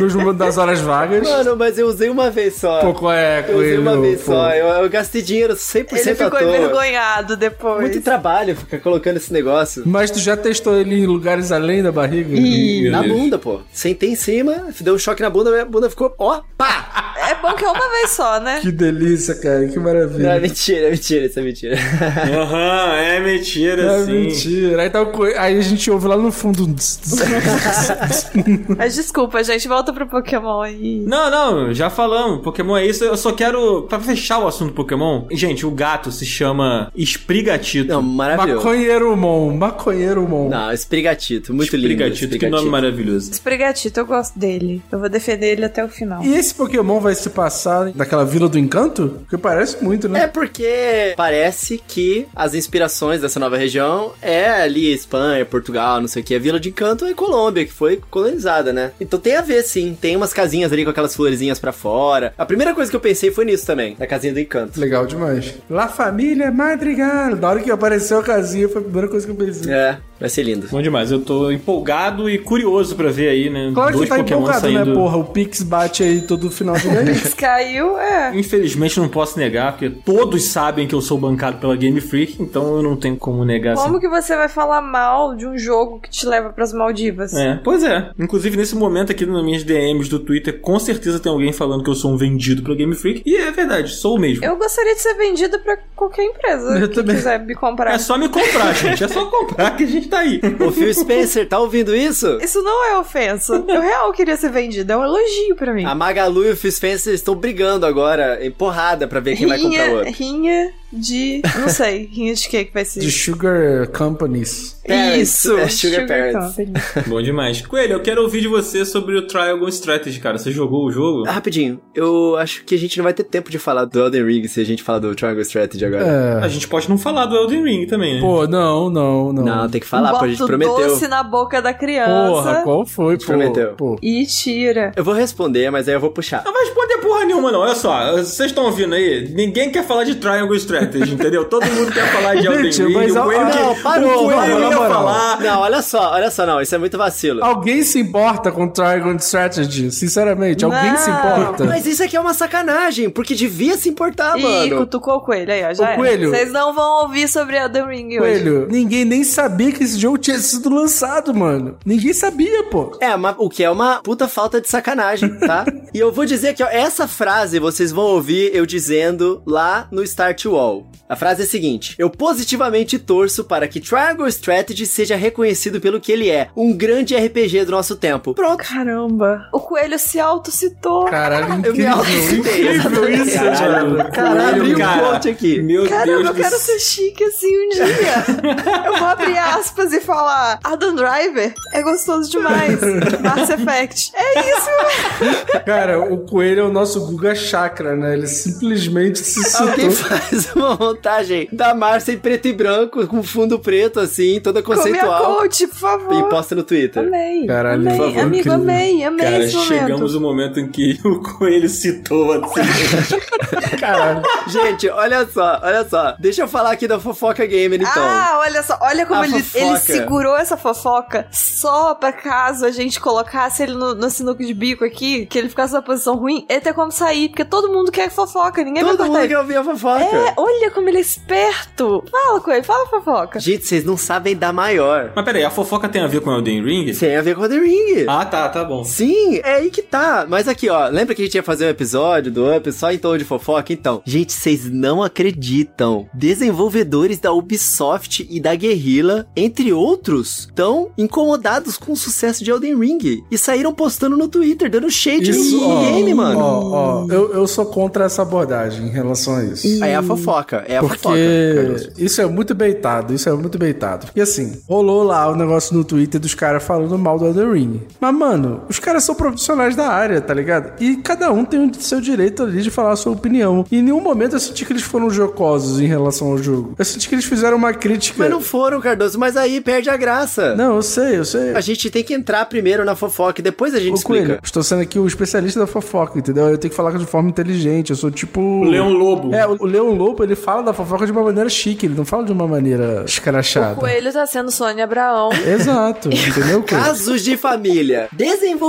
nos momentos das horas vagas. Mano, mas eu usei uma vez só. Pô, qual é, eu usei Coelho? uma vez Pô. só. Eu, eu gastei dinheiro 100% Ele ficou envergonhado depois. Muito trabalho ficar colocando esse negócio. Mas tu já testou ele em lugares além da barriga? Meu Na bunda, pô. Sentei em cima, deu um choque na bunda, minha bunda ficou, ó, pá! É bom que é uma vez só, né? Que delícia, cara. Que Não, maravilha. é mentira, é mentira, isso é mentira. Aham, é mentira, É sim. mentira. Aí, tá o Coelho- aí a gente ouve lá no fundo. um. Mas desculpa, gente, volta pro Pokémon aí. Não, não, já falamos. Pokémon é isso. Eu só quero, pra fechar o assunto Pokémon, gente, o gato se chama Esprigatito. Não, maravilhoso. Maconheiro Mon. Maconheiro Mon. Não, esprigatito, muito lindo. Esprigatito, que nome maravilhoso. Espregatito, eu gosto dele. Eu vou defender ele até o final. E esse Pokémon vai se passar naquela Vila do Encanto? Porque parece muito, né? É porque parece que as inspirações dessa nova região é ali Espanha, Portugal, não sei o que. A Vila de Encanto é Colômbia, que foi colonizada, né? Então tem a ver, sim. Tem umas casinhas ali com aquelas florezinhas pra fora. A primeira coisa que eu pensei foi nisso também, na casinha do Encanto. Legal demais. La Família Madrigal. Na hora que apareceu a casinha, foi a primeira coisa que eu pensei. É, vai ser lindo. Bom demais, eu tô empolgado e curioso pra ver aí, né? Claro que dois tá Pokémon empolgado, saindo. né, porra? O Pix bate aí todo final do mês. Caiu, é. Infelizmente não posso negar, porque todos sabem que eu sou bancado pela Game Freak, então eu não tenho como negar Como assim. que você vai falar mal de um jogo que te leva pras Maldivas? É, pois é. Inclusive, nesse momento aqui nas minhas DMs do Twitter, com certeza tem alguém falando que eu sou um vendido pela Game Freak. E é verdade, sou mesmo. Eu gostaria de ser vendida pra qualquer empresa Eu que também. quiser me comprar. É só me comprar, gente. É só comprar que a gente tá aí. Ô Phil Spencer, tá ouvindo isso? Isso não é ofensa. Eu real queria ser vendida. É um elogio pra mim. A Magalu e o Phil Spencer estão brigando agora, em porrada, pra ver quem vai comprar o rinha, outro. rinha de. Não sei. Rinha de que que vai ser? De Sugar Companies. Parents, Isso. é Sugar Parents. Company. Bom demais. Coelho, eu quero ouvir de você sobre o Triangle Strategy, cara. Você jogou o jogo? Ah, Rapidinho, eu acho que a gente não vai ter tempo de falar do Elden Ring se a gente falar do Triangle Strategy agora. A É. gente pode não falar do Elden Ring também, né? Pô, não, não, não. Não, tem que falar, pô, a gente prometeu. doce na boca da criança Porra, qual foi, pô? prometeu. Pô. e tira. Eu vou responder, mas aí eu vou puxar. Não vai responder porra nenhuma, não. Olha só, vocês estão ouvindo aí? Ninguém quer falar de Triangle Strategy, entendeu? Todo mundo quer falar de Elden Ring. mas o Coelho, não, que- parou, o Coelho mano, na ia falar. Não, olha só, olha só, não, isso é muito vacilo. Alguém se importa com Triangle Strategy? Sinceramente, alguém Não. se importa? Mas isso aqui é uma sacanagem, porque devia se importar, Ih, mano. cutucou o coelho aí, ó. Já era. Coelho. Vocês não vão ouvir sobre Elden Ring hoje. Coelho, ninguém nem sabia que esse jogo tinha sido lançado, mano. Ninguém sabia, pô. É, uma- o que é uma puta falta de sacanagem, tá? e eu vou dizer que ó, essa frase vocês vão ouvir eu dizendo lá no Start Wall. A frase é a seguinte: Eu positivamente torço para que Triangle Strategy seja reconhecido pelo que ele é, um grande RPG do nosso tempo. Pronto. Caramba. O coelho se autocitou. Caralho, Eu me incrível. autocitei. Incrível isso, mano. Caralho, abri um cara. ponte aqui. Meu Caramba, Deus eu do quero ser chique assim um dia. eu vou abrir aspas e falar: Adam Driver é gostoso demais. Mass Effect. É isso. Cara, o coelho é o nosso Guga Chakra, né? Ele simplesmente se Alguém citou. faz uma montagem da Márcia em preto e branco, com fundo preto, assim, toda Com conceitual. coach, por favor. E posta no Twitter. Amei. Caralho, amei. por favor, Amigo, incrível. amei. Amei Cara, esse momento. chegamos no momento em que o Coelho citou assim. Caralho. Gente, olha só, olha só. Deixa eu falar aqui da fofoca gamer, então. Ah, olha só, olha como ele, ele segurou essa fofoca só pra caso a gente colocasse ele no, no sinuco de bico aqui, que ele ficasse numa posição ruim, ele ter como sair, porque todo mundo quer fofoca, ninguém Todo vai mundo cortar quer ouvir a fofoca. É, olha como ele é esperto. Fala com ele, fala fofoca. Gente, vocês não sabem da maior. Mas peraí, a fofoca tem a ver com Elden Ring? Tem a ver com The Ring. Ah, tá, tá bom. Sim, é aí que tá. Mas aqui, ó, lembra que a gente ia fazer um episódio do Up só em tom de fofoca? Então, gente, vocês não acreditam. Desenvolvedores da Ubisoft e da Guerrilla, entre outros, estão incomodados incomodados com o sucesso de Elden Ring e saíram postando no Twitter, dando shade Isso, no ó, game, mano. Ó, ó, eu, eu sou contra essa abordagem em relação a isso. Aí é a fofoca, é a fofoca. Porque Cardoso. isso é muito beitado, isso é muito beitado. Porque assim, rolou lá o negócio no Twitter dos caras falando mal do Elden Ring. Mas, mano, os caras são profissionais da área, tá ligado? E cada um tem o seu direito ali de falar a sua opinião. E em nenhum momento eu senti que eles foram jocosos em relação ao jogo. Eu senti que eles fizeram uma crítica. Mas não foram, Cardoso, mas aí perde a graça. Não, eu sei, eu sei. A gente tem que entrar primeiro na fofoca e depois a gente Ô, explica. Coelho, estou sendo aqui o especialista da fofoca, entendeu? Eu tenho que falar de forma inteligente. Eu sou tipo. O Leão Lobo. É, o o Leão Lobo, ele fala da fofoca de uma maneira chique, ele não fala de uma maneira O escrachada. coelho tá sendo Sônia Abraão. Exato, entendeu? Casos de família.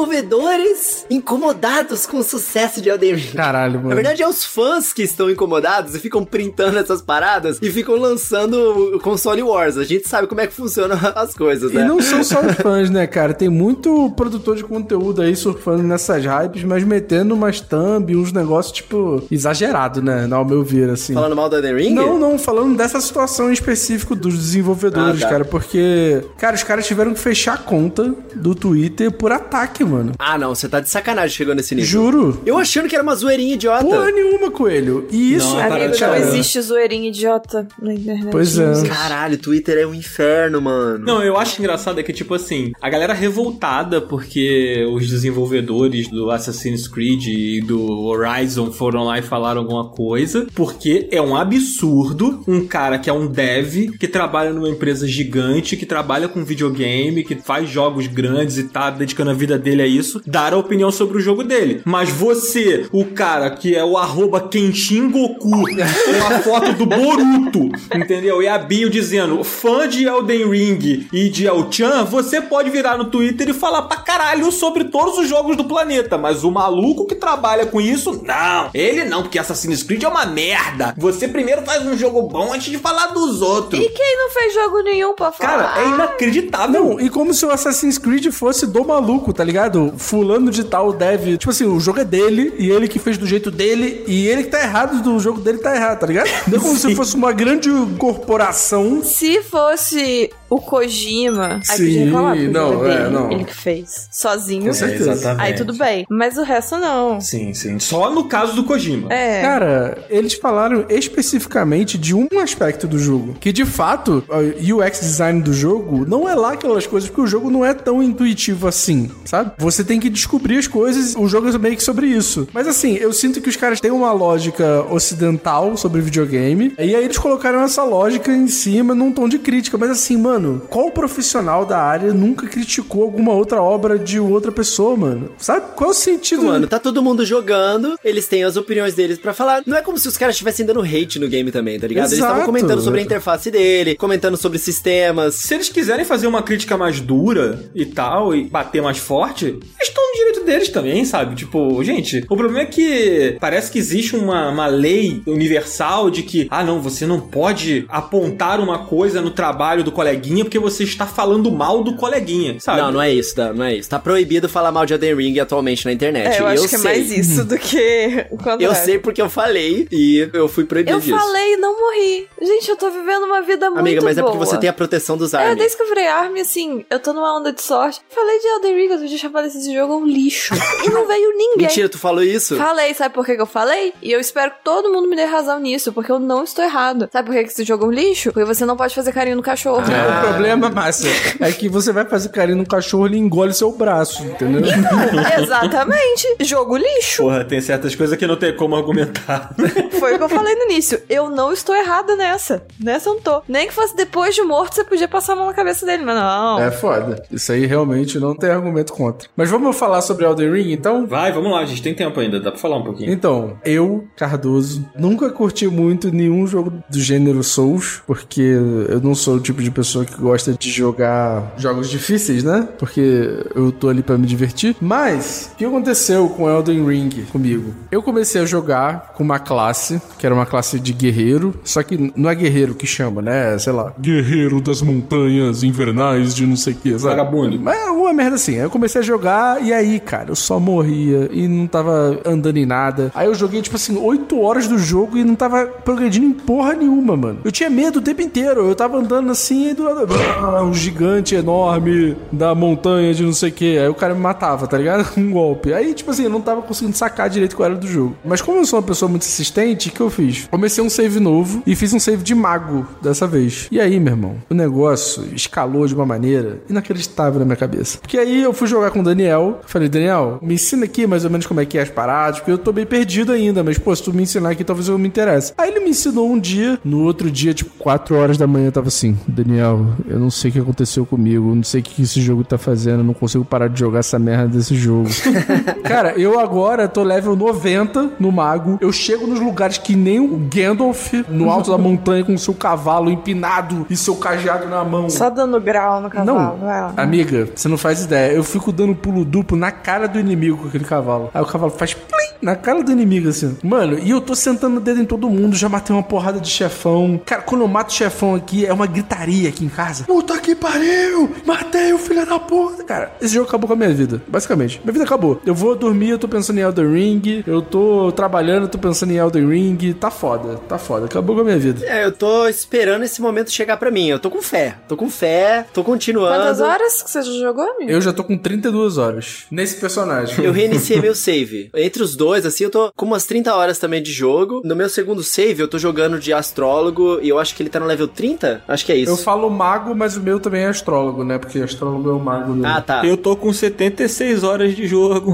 Desenvolvedores incomodados com o sucesso de Elden Ring. Caralho, mano. Na verdade, é os fãs que estão incomodados e ficam printando essas paradas e ficam lançando o console Wars. A gente sabe como é que funcionam as coisas, E né? não são só os fãs, né, cara? Tem muito produtor de conteúdo aí surfando nessas hypes, mas metendo umas thumb, uns negócios, tipo, exagerado, né? Ao meu ver, assim. Falando mal do Elden Ring? Não, não, falando dessa situação em específico dos desenvolvedores, Ah, tá. cara, porque, cara, os caras tiveram que fechar a conta do Twitter por ataque, mano. Ah, não, você tá de sacanagem chegando nesse nível. Juro. Eu achando que era uma zoeirinha idiota. Porra nenhuma, coelho. E isso. Não, Amigo, para, não existe zoeirinho idiota na internet. Pois é. Caralho, Twitter é um inferno, mano. Não, eu acho engraçado é que, tipo assim, a galera revoltada porque os desenvolvedores do Assassin's Creed e do Horizon foram lá e falaram alguma coisa, porque é um absurdo um cara que é um dev, que trabalha numa empresa gigante, que trabalha com videogame, que faz jogos grandes e tá dedicando a vida dele a isso, dar a opinião sobre o jogo dele. Mas você, o cara que é o arroba Kenshin Goku, com a foto do Boruto, entendeu? E a bio dizendo, fã de Elden Ring e de El-Chan, você pode virar no Twitter e falar pra caralho sobre todos os jogos do planeta, mas o maluco que trabalha com isso, não. Ele não, porque Assassin's Creed é uma merda. Você primeiro faz um jogo bom antes de falar dos outros. E quem não fez jogo nenhum pra falar? Cara, é inacreditável. Não, e como se o Assassin's Creed fosse do maluco, tá ligado? Fulano de tal deve. Tipo assim, o jogo é dele e ele que fez do jeito dele e ele que tá errado do jogo dele tá errado, tá ligado? Não é como se fosse uma grande corporação. Se fosse o Kojima, aí Sim, podia reclamar, porque não, é é, dele, não. ele que fez, sozinho. Com certeza. exatamente. Aí tudo bem. Mas o resto não. Sim, sim. Só no caso do Kojima. É. Cara, eles falaram especificamente de um aspecto do jogo. Que de fato, o UX design do jogo não é lá aquelas coisas, porque o jogo não é tão intuitivo assim, sabe? Você tem que descobrir as coisas, o jogo é meio que sobre isso. Mas assim, eu sinto que os caras têm uma lógica ocidental sobre videogame, e aí eles colocaram essa lógica em cima num tom de crítica. Mas assim, mano, qual profissional da área nunca criticou alguma outra obra de outra pessoa, mano? Sabe? Qual é o sentido? Mano, tá todo mundo jogando, eles têm as opiniões deles pra falar. Não é como se os caras estivessem dando hate no game também, tá ligado? Eles estavam Exato. comentando sobre a interface dele, comentando sobre sistemas. Se eles quiserem fazer uma crítica mais dura e tal, e bater mais forte, eles estão no direito deles também, sabe? Tipo, gente, o problema é que parece que existe uma, uma lei universal de que, ah, não, você não pode apontar uma coisa no trabalho do coleguinha porque você está falando mal do coleguinha, sabe? Não, não é isso, Dan, não é isso. Tá proibido falar mal de Elden Ring atualmente na internet. É, eu acho que sei. é mais isso do que o contrário. Eu sei porque eu falei e eu fui proibido Eu disso. falei e não morri. Gente, eu tô vivendo uma vida muito Amiga, mas boa. é porque você tem a proteção dos É, armas. desde que eu virei Army, assim, eu tô numa onda de sorte. Falei de Elden Ring, eu já falei esse jogo é um lixo. e não veio ninguém. Mentira, tu falou isso? Falei, sabe por que que eu falei? E eu espero que todo mundo me dê razão nisso, porque eu não estou errado. Sabe por que que esse jogo é um lixo? Porque você não pode fazer carinho no cachorro. Ah. O problema, Márcia, é que você vai fazer carinho no cachorro, ele engole seu braço, entendeu? Exatamente. Jogo lixo. Porra, tem certas coisas que não tem como argumentar. Foi o que eu falei no início. Eu não estou errada nessa. Nessa eu não tô. Nem que fosse depois de morto, você podia passar a mão na cabeça dele, mas não. É foda. Isso aí realmente não tem argumento contra. Mas vamos falar sobre Elden Ring, então? Vai, vamos lá, a gente tem tempo ainda, dá pra falar um pouquinho. Então, eu, Cardoso, nunca curti muito nenhum jogo do gênero Souls, porque eu não sou o tipo de pessoa que gosta de jogar jogos difíceis, né? Porque eu tô ali pra me divertir. Mas, o que aconteceu com Elden Ring comigo? Eu comecei a jogar com uma classe, que era uma classe de guerreiro, só que não é guerreiro que chama, né? Sei lá, guerreiro das montanhas invernais de não sei o que, sabe? Vagabundo. Mas é uma merda assim. Eu comecei a jogar e aí, cara. Eu só morria e não tava andando em nada. Aí eu joguei, tipo assim, 8 horas do jogo e não tava progredindo em porra nenhuma, mano. Eu tinha medo o tempo inteiro. Eu tava andando assim e do um gigante enorme da montanha de não sei o que. Aí o cara me matava, tá ligado? Um golpe. Aí, tipo assim, eu não tava conseguindo sacar direito qual era do jogo. Mas como eu sou uma pessoa muito insistente, o que eu fiz? Comecei um save novo e fiz um save de mago dessa vez. E aí, meu irmão, o negócio escalou de uma maneira inacreditável na minha cabeça. Porque aí eu fui jogar com o Daniel. Falei, Daniel, me ensina aqui mais ou menos como é que é as paradas, porque eu tô bem perdido ainda. Mas, pô, se tu me ensinar aqui, talvez eu me interesse. Aí ele me ensinou um dia, no outro dia, tipo, 4 horas da manhã, eu tava assim, Daniel, eu não sei o que aconteceu comigo, eu não sei o que esse jogo tá fazendo, eu não consigo parar de jogar essa merda desse jogo. Cara, eu agora tô level 90 no mago. Eu chego nos lugares que nem o Gandalf no alto da montanha com seu cavalo empinado e seu cadeado na mão. Só dando grau no cavalo. Não, lá. amiga, você não faz ideia. Eu fico dando pulo duplo na cara do inimigo com aquele cavalo. Aí o cavalo faz plim na cara do inimigo, assim. Mano, e eu tô sentando o dedo em todo mundo, já matei uma porrada de chefão. Cara, quando eu mato chefão aqui, é uma gritaria aqui em casa. Puta que pariu! Matei o filho da puta! Cara, esse jogo acabou com a minha vida, basicamente. Minha vida acabou. Eu vou dormir, eu tô pensando em Elden Ring. Eu tô trabalhando, eu tô pensando em Elden Ring. Tá foda, tá foda. Acabou com a minha vida. É, eu tô esperando esse momento chegar pra mim. Eu tô com fé. Tô com fé, tô continuando. Quantas horas que você já jogou, amigo? Eu já tô com 32 horas nesse personagem. Eu reiniciei meu save. Entre os dois, assim, eu tô com umas 30 horas também de jogo. No meu segundo save, eu tô jogando de astrólogo e eu acho que ele tá no level 30. Acho que é isso. Eu falo mago, mas o meu também é astrólogo, né? Porque astrólogo é o mago. Né? Ah, tá. Eu tô com 76 horas de jogo.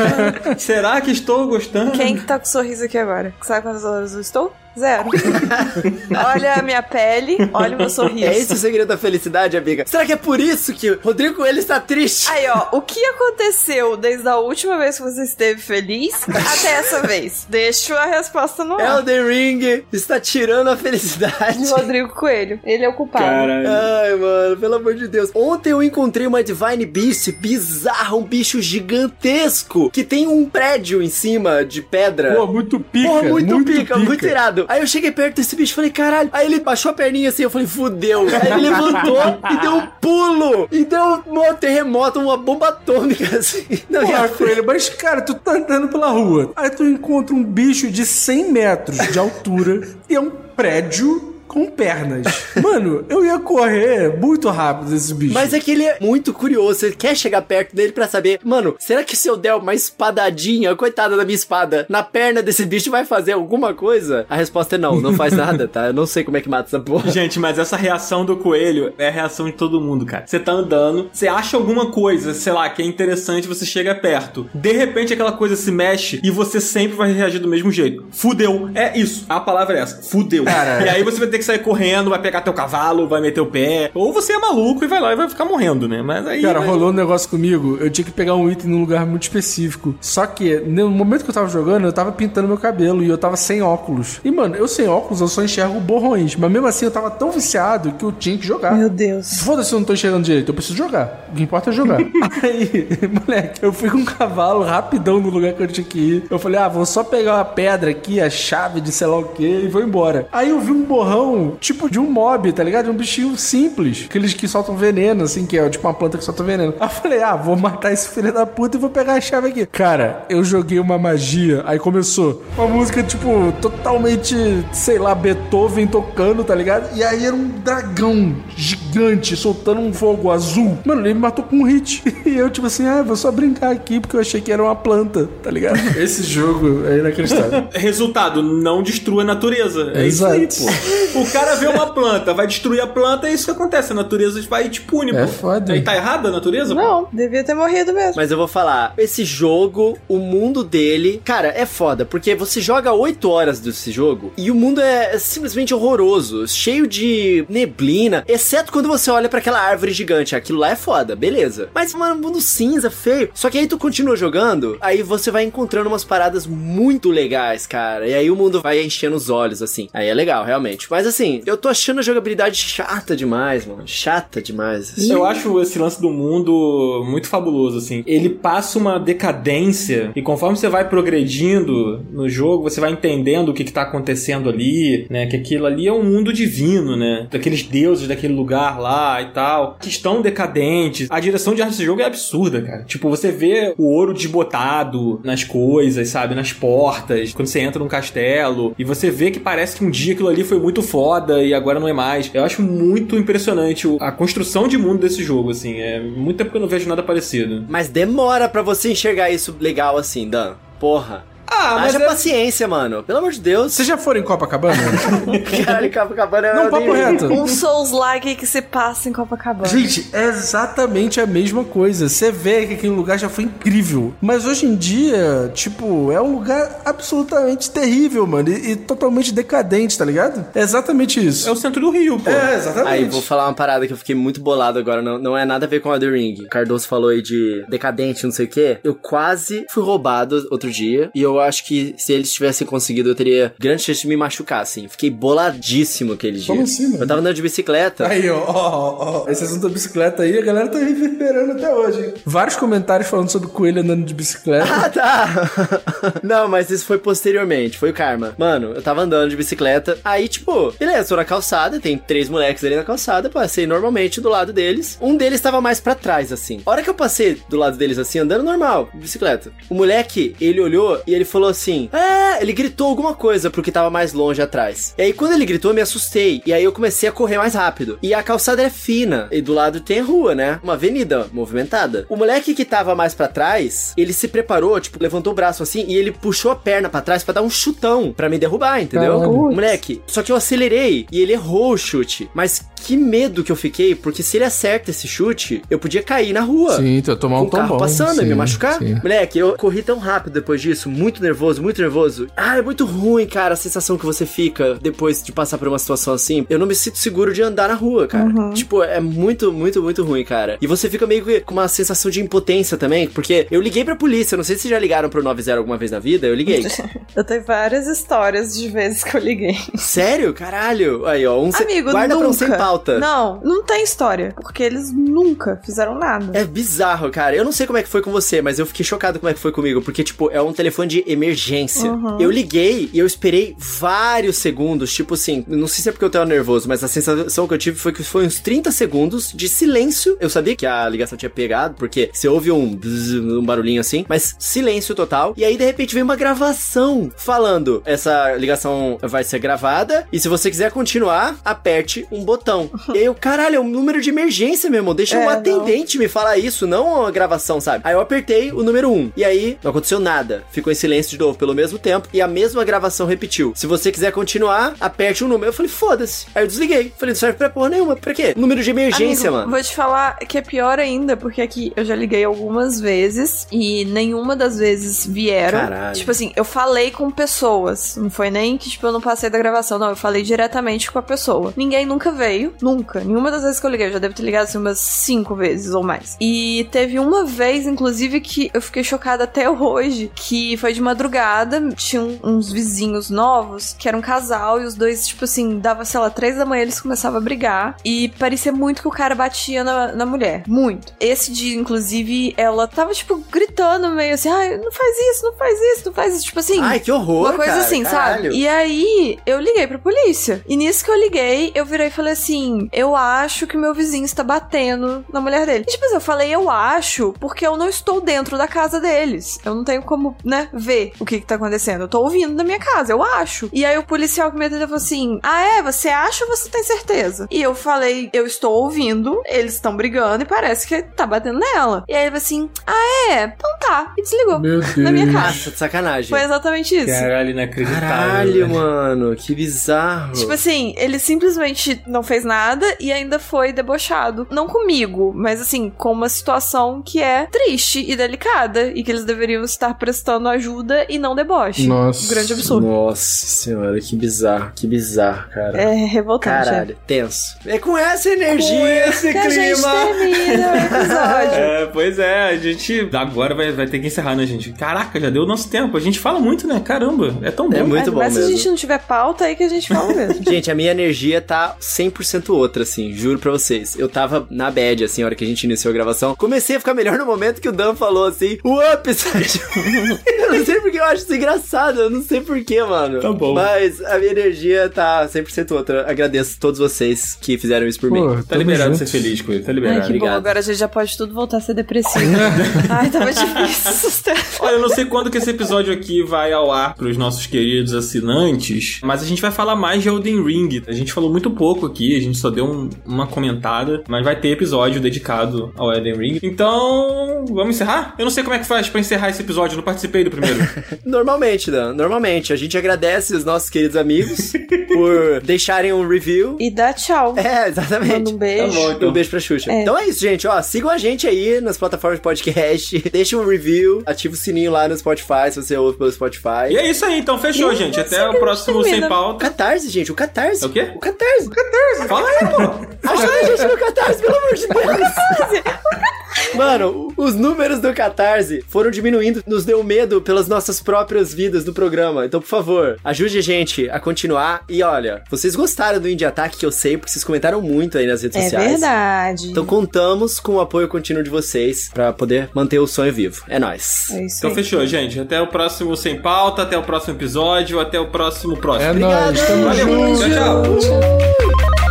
Será que estou gostando? Quem que tá com sorriso aqui agora? Sabe quantas horas eu estou? Zero. olha a minha pele, olha o meu sorriso. É esse o segredo da felicidade, amiga? Será que é por isso que o Rodrigo Coelho está triste? Aí, ó, o que aconteceu desde a última vez que você esteve feliz até essa vez? Deixo a resposta no ar. Elden Ring está tirando a felicidade. De Rodrigo Coelho. Ele é o culpado. Caralho. Ai, mano, pelo amor de Deus. Ontem eu encontrei uma Divine Beast bizarra, um bicho gigantesco que tem um prédio em cima de pedra. Pô, muito pica. Porra, muito, muito pica, muito irado. Aí eu cheguei perto desse bicho e falei, caralho. Aí ele baixou a perninha assim, eu falei, fudeu. Aí ele levantou e deu um pulo. E deu um terremoto, uma bomba atômica, assim. Não, Porra, Coelho, mas cara, tu tá andando pela rua, aí tu encontra um bicho de 100 metros de altura e é um prédio com pernas. Mano, eu ia correr muito rápido desse bicho. Mas é que ele é muito curioso. Você quer chegar perto dele pra saber, mano, será que se eu der uma espadadinha, coitada da minha espada, na perna desse bicho vai fazer alguma coisa? A resposta é não, não faz nada, tá? Eu não sei como é que mata essa porra. Gente, mas essa reação do coelho é a reação de todo mundo, cara. Você tá andando, você acha alguma coisa, sei lá, que é interessante, você chega perto. De repente aquela coisa se mexe e você sempre vai reagir do mesmo jeito. Fudeu. É isso. A palavra é essa. Fudeu. Cara. E aí você vai ter que sair correndo, vai pegar teu cavalo, vai meter o pé. Ou você é maluco e vai lá e vai ficar morrendo, né? Mas aí. Cara, vai- rolou um negócio comigo, eu tinha que pegar um item num lugar muito específico. Só que, no momento que eu tava jogando, eu tava pintando meu cabelo e eu tava sem óculos. E, mano, eu sem óculos, eu só enxergo borrões. Mas mesmo assim, eu tava tão viciado que eu tinha que jogar. Meu Deus. Foda-se se eu não tô enxergando direito, eu preciso jogar. O que importa é jogar. Aí, moleque, eu fui com um cavalo rapidão no lugar que eu tinha que ir. Eu falei, ah, vou só pegar uma pedra aqui, a chave de sei lá o que, e vou embora. Aí eu vi um borrão, tipo de um mob, tá ligado? Um bichinho simples. Aqueles que soltam veneno, assim, que é tipo uma planta que solta veneno. Aí eu falei, ah, vou matar esse filho da puta e vou pegar a chave aqui. Cara, eu joguei uma magia, aí começou uma música, tipo, totalmente, sei lá, Beethoven tocando, tá ligado? E aí era um dragão gigante soltando um fogo azul. Mano, ele me matou com um hit. E eu, tipo assim, ah, vou só brincar aqui porque eu achei que era uma planta, tá ligado? Esse jogo é inacreditável. Resultado, não destrua a natureza. É isso aí, Exato. pô. O cara vê uma planta, vai destruir a planta, é isso que acontece. A natureza vai e te pune, É pô. foda. Aí tá errada a natureza? pô? Não, devia ter morrido mesmo. Mas eu vou falar, esse jogo, o mundo dele, cara, é foda, porque você joga 8 horas desse jogo e o mundo é simplesmente horroroso, cheio de neblina, exceto quando você olha pra aquela árvore gigante, aquilo lá é foda, beleza. Mas, mano, mundo cinza, feio. Só que aí tu continua jogando, aí você vai encontrando umas paradas muito legais, cara, e aí o mundo vai enchendo os olhos, assim. Aí é legal, realmente. Mas Mas assim, eu tô achando a jogabilidade chata demais, mano. Chata demais. assim. Eu acho esse lance do mundo muito fabuloso, assim. Ele passa uma decadência e conforme você vai progredindo no jogo, você vai entendendo o que, que tá acontecendo ali, né? Que aquilo ali é um mundo divino, né? Daqueles deuses daquele lugar lá e tal, que estão decadentes. A direção de arte desse jogo é absurda, cara. Tipo, você vê o ouro desbotado nas coisas, sabe? Nas portas, quando você entra num castelo, e você vê que parece que um dia aquilo ali foi muito foda e agora não é mais. Eu acho muito impressionante a construção de mundo desse jogo, assim. É muito tempo que eu não vejo nada parecido. Mas demora pra você enxergar isso legal assim, Dan. Porra. Ah, mas Haja é- paciência, mano. Pelo amor de Deus. Vocês já foram em Copacabana? Caralho, Copacabana é Não, o papo reto. Um Souls-like que se passa em Copacabana. Gente, é exatamente a mesma coisa. Você vê que aquele lugar já foi incrível. Mas hoje em dia, tipo, é um lugar absolutamente terrível, mano. E, e totalmente decadente, tá ligado? É exatamente isso. É o centro do Rio, pô. É, exatamente. Aí, vou falar uma parada que eu fiquei muito bolado agora, não, não é nada a ver com o Elden Ring. O Cardoso falou aí de decadente, não sei o quê. Eu quase fui roubado outro dia, e eu acho que se eles tivessem conseguido, eu teria grande chance de me machucar, assim. Fiquei boladíssimo aquele dia. Como assim, mano? Eu tava andando de bicicleta. Aí, ó, ó, ó, esse assunto da bicicleta aí, a galera tá reverberando até hoje. hein? Vários comentários falando sobre coelho andando de bicicleta. Ah, tá! Não, mas isso foi posteriormente, foi o karma. Mano, eu tava andando de bicicleta, aí, tipo, beleza, tô na calçada, tem três moleques ali na calçada, passei normalmente do lado deles. Um deles tava mais pra trás, assim. A hora que eu passei do lado deles, assim, andando normal, de bicicleta, o moleque, ele olhou e ele falou assim: É, ele gritou alguma coisa porque tava mais longe atrás. E aí, quando ele gritou, eu me assustei. E aí eu comecei a correr mais rápido. E a calçada é fina. E do lado tem a rua, né? Uma avenida movimentada. O moleque que tava mais pra trás, ele se preparou, tipo, levantou o braço assim e ele puxou a perna pra trás pra dar um chutão pra me derrubar, entendeu? Caralho. Moleque, só que eu acelerei e ele errou o chute. Mas que medo que eu fiquei, porque se ele acerta esse chute, eu podia cair na rua Sim, tu ia tomar um o carro tombão. passando e sim, me machucar. sim. Moleque, eu corri tão rápido depois disso, muito nervoso, muito nervoso. Ah, é muito ruim, cara, a sensação que você fica depois de passar por uma situação assim. Eu não me sinto seguro de andar na rua, cara. Tipo, é muito, muito, muito ruim, cara. E você fica meio que com uma sensação de impotência também, porque eu liguei pra polícia, não sei se já ligaram pro 90 alguma vez na vida, eu liguei. Eu tenho várias histórias de vezes que eu liguei. Sério? Caralho. Aí, ó, um se- Amigo, guarda nunca. pra um sem pauta. Não, não tem história. Porque eles nunca fizeram nada. É bizarro, cara. Eu não sei como é que foi com você, mas eu fiquei chocado como é que foi comigo, porque, tipo, é um telefone de emergência. Eu liguei e eu esperei vários segundos, tipo assim, não sei se é porque eu tava nervoso, mas a sensação que eu tive foi que foi uns 30 segundos de silêncio. Eu sabia que a ligação tinha pegado, porque você ouve um, bzz, um barulhinho assim, mas silêncio total. E aí, de repente, vem uma gravação falando: essa ligação vai ser gravada, e se você quiser continuar, aperte um botão. e aí eu, caralho, é um número de emergência, meu irmão. Deixa É, o não. atendente me falar isso, não a gravação, sabe? Aí eu apertei o número 1. E aí, não aconteceu nada. Ficou em silêncio de novo pelo mesmo tempo. E a mesma gravação repetiu. Se você quiser continuar, aperte o número. Eu falei, foda-se. Aí eu desliguei. Falei, não serve pra porra nenhuma. Pra quê? Número de emergência, Amigo, mano. Vou te falar que é pior ainda, porque aqui eu já liguei algumas vezes e nenhuma das vezes vieram. Caralho. Tipo assim, eu falei com pessoas. Não foi nem que, tipo, eu não passei da gravação, não. Eu falei diretamente com a pessoa. Ninguém nunca veio. Nunca. Nenhuma das vezes que eu liguei. Eu já devo ter ligado assim umas cinco vezes ou mais. E teve uma vez, inclusive, que eu fiquei chocada até hoje, que foi de madrugada. Tinham uns vizinhos novos que eram um casal e os dois, tipo assim, dava, sei lá, três da manhã eles começavam a brigar. E parecia muito que o cara batia na, na mulher. Muito. Esse dia, inclusive, ela tava, tipo, gritando meio assim: ai, não faz isso, não faz isso, não faz isso. Tipo assim. Ai, que horror, Uma coisa cara. assim, Caralho. sabe? E aí, eu liguei pra polícia. E nisso que eu liguei, eu virei e falei assim: eu acho que meu vizinho está batendo na mulher dele. E, tipo assim, eu falei, eu acho, porque eu não estou dentro da casa deles. Eu não tenho como, né, ver o que, que tá acontecendo. Eu tô ouvindo da minha casa, eu acho. E aí o policial que me atendeu falou assim: Ah, é? Você acha ou você tem certeza? E eu falei, eu estou ouvindo, eles estão brigando e parece que tá batendo nela. E aí ele falou assim: Ah, é? Então tá. E desligou. Meu Deus. Na minha casa. Nossa, de sacanagem. Foi exatamente isso. Caralho, inacreditável. Caralho, mano. Que bizarro. Tipo assim, ele simplesmente não fez nada e ainda foi debochado. Não comigo, mas assim, com uma situação que é triste e delicada e que eles deveriam estar prestando ajuda ajuda e não deboche. Nossa. Um grande absurdo. Nossa senhora, que bizarro, que bizarro, cara. É revoltante. Caralho, tenso. É com essa energia, Com esse é. Que a gente clima. termina o episódio. É, pois é, a gente agora vai, vai ter que encerrar, né, gente? Caraca, já deu o nosso tempo. A gente fala muito, né? Caramba, é tão bom. É muito bom Mas se a mesmo. gente não tiver pauta, aí que a gente fala mesmo. Gente, a minha energia tá 100% outra, assim, juro pra vocês. Eu tava na bad, assim, a hora que a gente iniciou a gravação. Comecei a ficar melhor no momento que o Dan falou, assim, o up, sabe? eu não sei porque eu acho isso engraçado, eu não sei porquê, mano. Tá bom. Mas a minha energia tá 100% outra. Agradeço a todos vocês que fizeram isso por mim. Pô, Tá tamo liberado junto. ser feliz com ele, tá Ai, liberado. que bom, Obrigado. agora a gente já pode tudo voltar a ser depressivo. Ai, tava difícil sustentar. Olha, eu não sei quando que esse episódio aqui vai ao ar pros nossos queridos assinantes, mas a gente vai falar mais de Elden Ring. A gente falou muito pouco aqui, a gente só deu um- uma comentada, mas vai ter episódio dedicado ao Elden Ring. Então, vamos encerrar? Eu não sei como é que faz pra encerrar esse episódio, eu não participei do primeiro. Normalmente, Dan, normalmente. A gente agradece os nossos queridos amigos por deixarem um review. E dá tchau. É, exatamente. Manda um beijo. Tá bom, então. Um beijo pra Xuxa. É. Então é isso, gente. Ó, sigam a gente aí nas plataformas de podcast. Deixa um review. Ativa o sininho lá no Spotify se você ouve pelo Spotify. e é isso aí, então fechou, E gente. Até o próximo termina. Sem O Pauta. Catarse, gente. O Catarse. É o quê? O Catarse. O Catarse. Fala aí, pô. Ajuda a gente no Catarse, pelo amor de Deus. Mano, os números do Catarse foram diminuindo, nos deu medo pelas nossas próprias vidas do programa. Então, por favor, ajude a gente a continuar. E olha, vocês gostaram do Indie Attack, que eu sei, porque vocês comentaram muito aí nas redes É sociais. verdade. Então contamos com o apoio contínuo de vocês pra poder manter o sonho vivo. É nóis. É isso Então aí. fechou, gente. Até o próximo Sem Pauta, até o próximo episódio, até o próximo próximo. É nóis, tamo Valeu, junto. tchau, tchau. Tchau.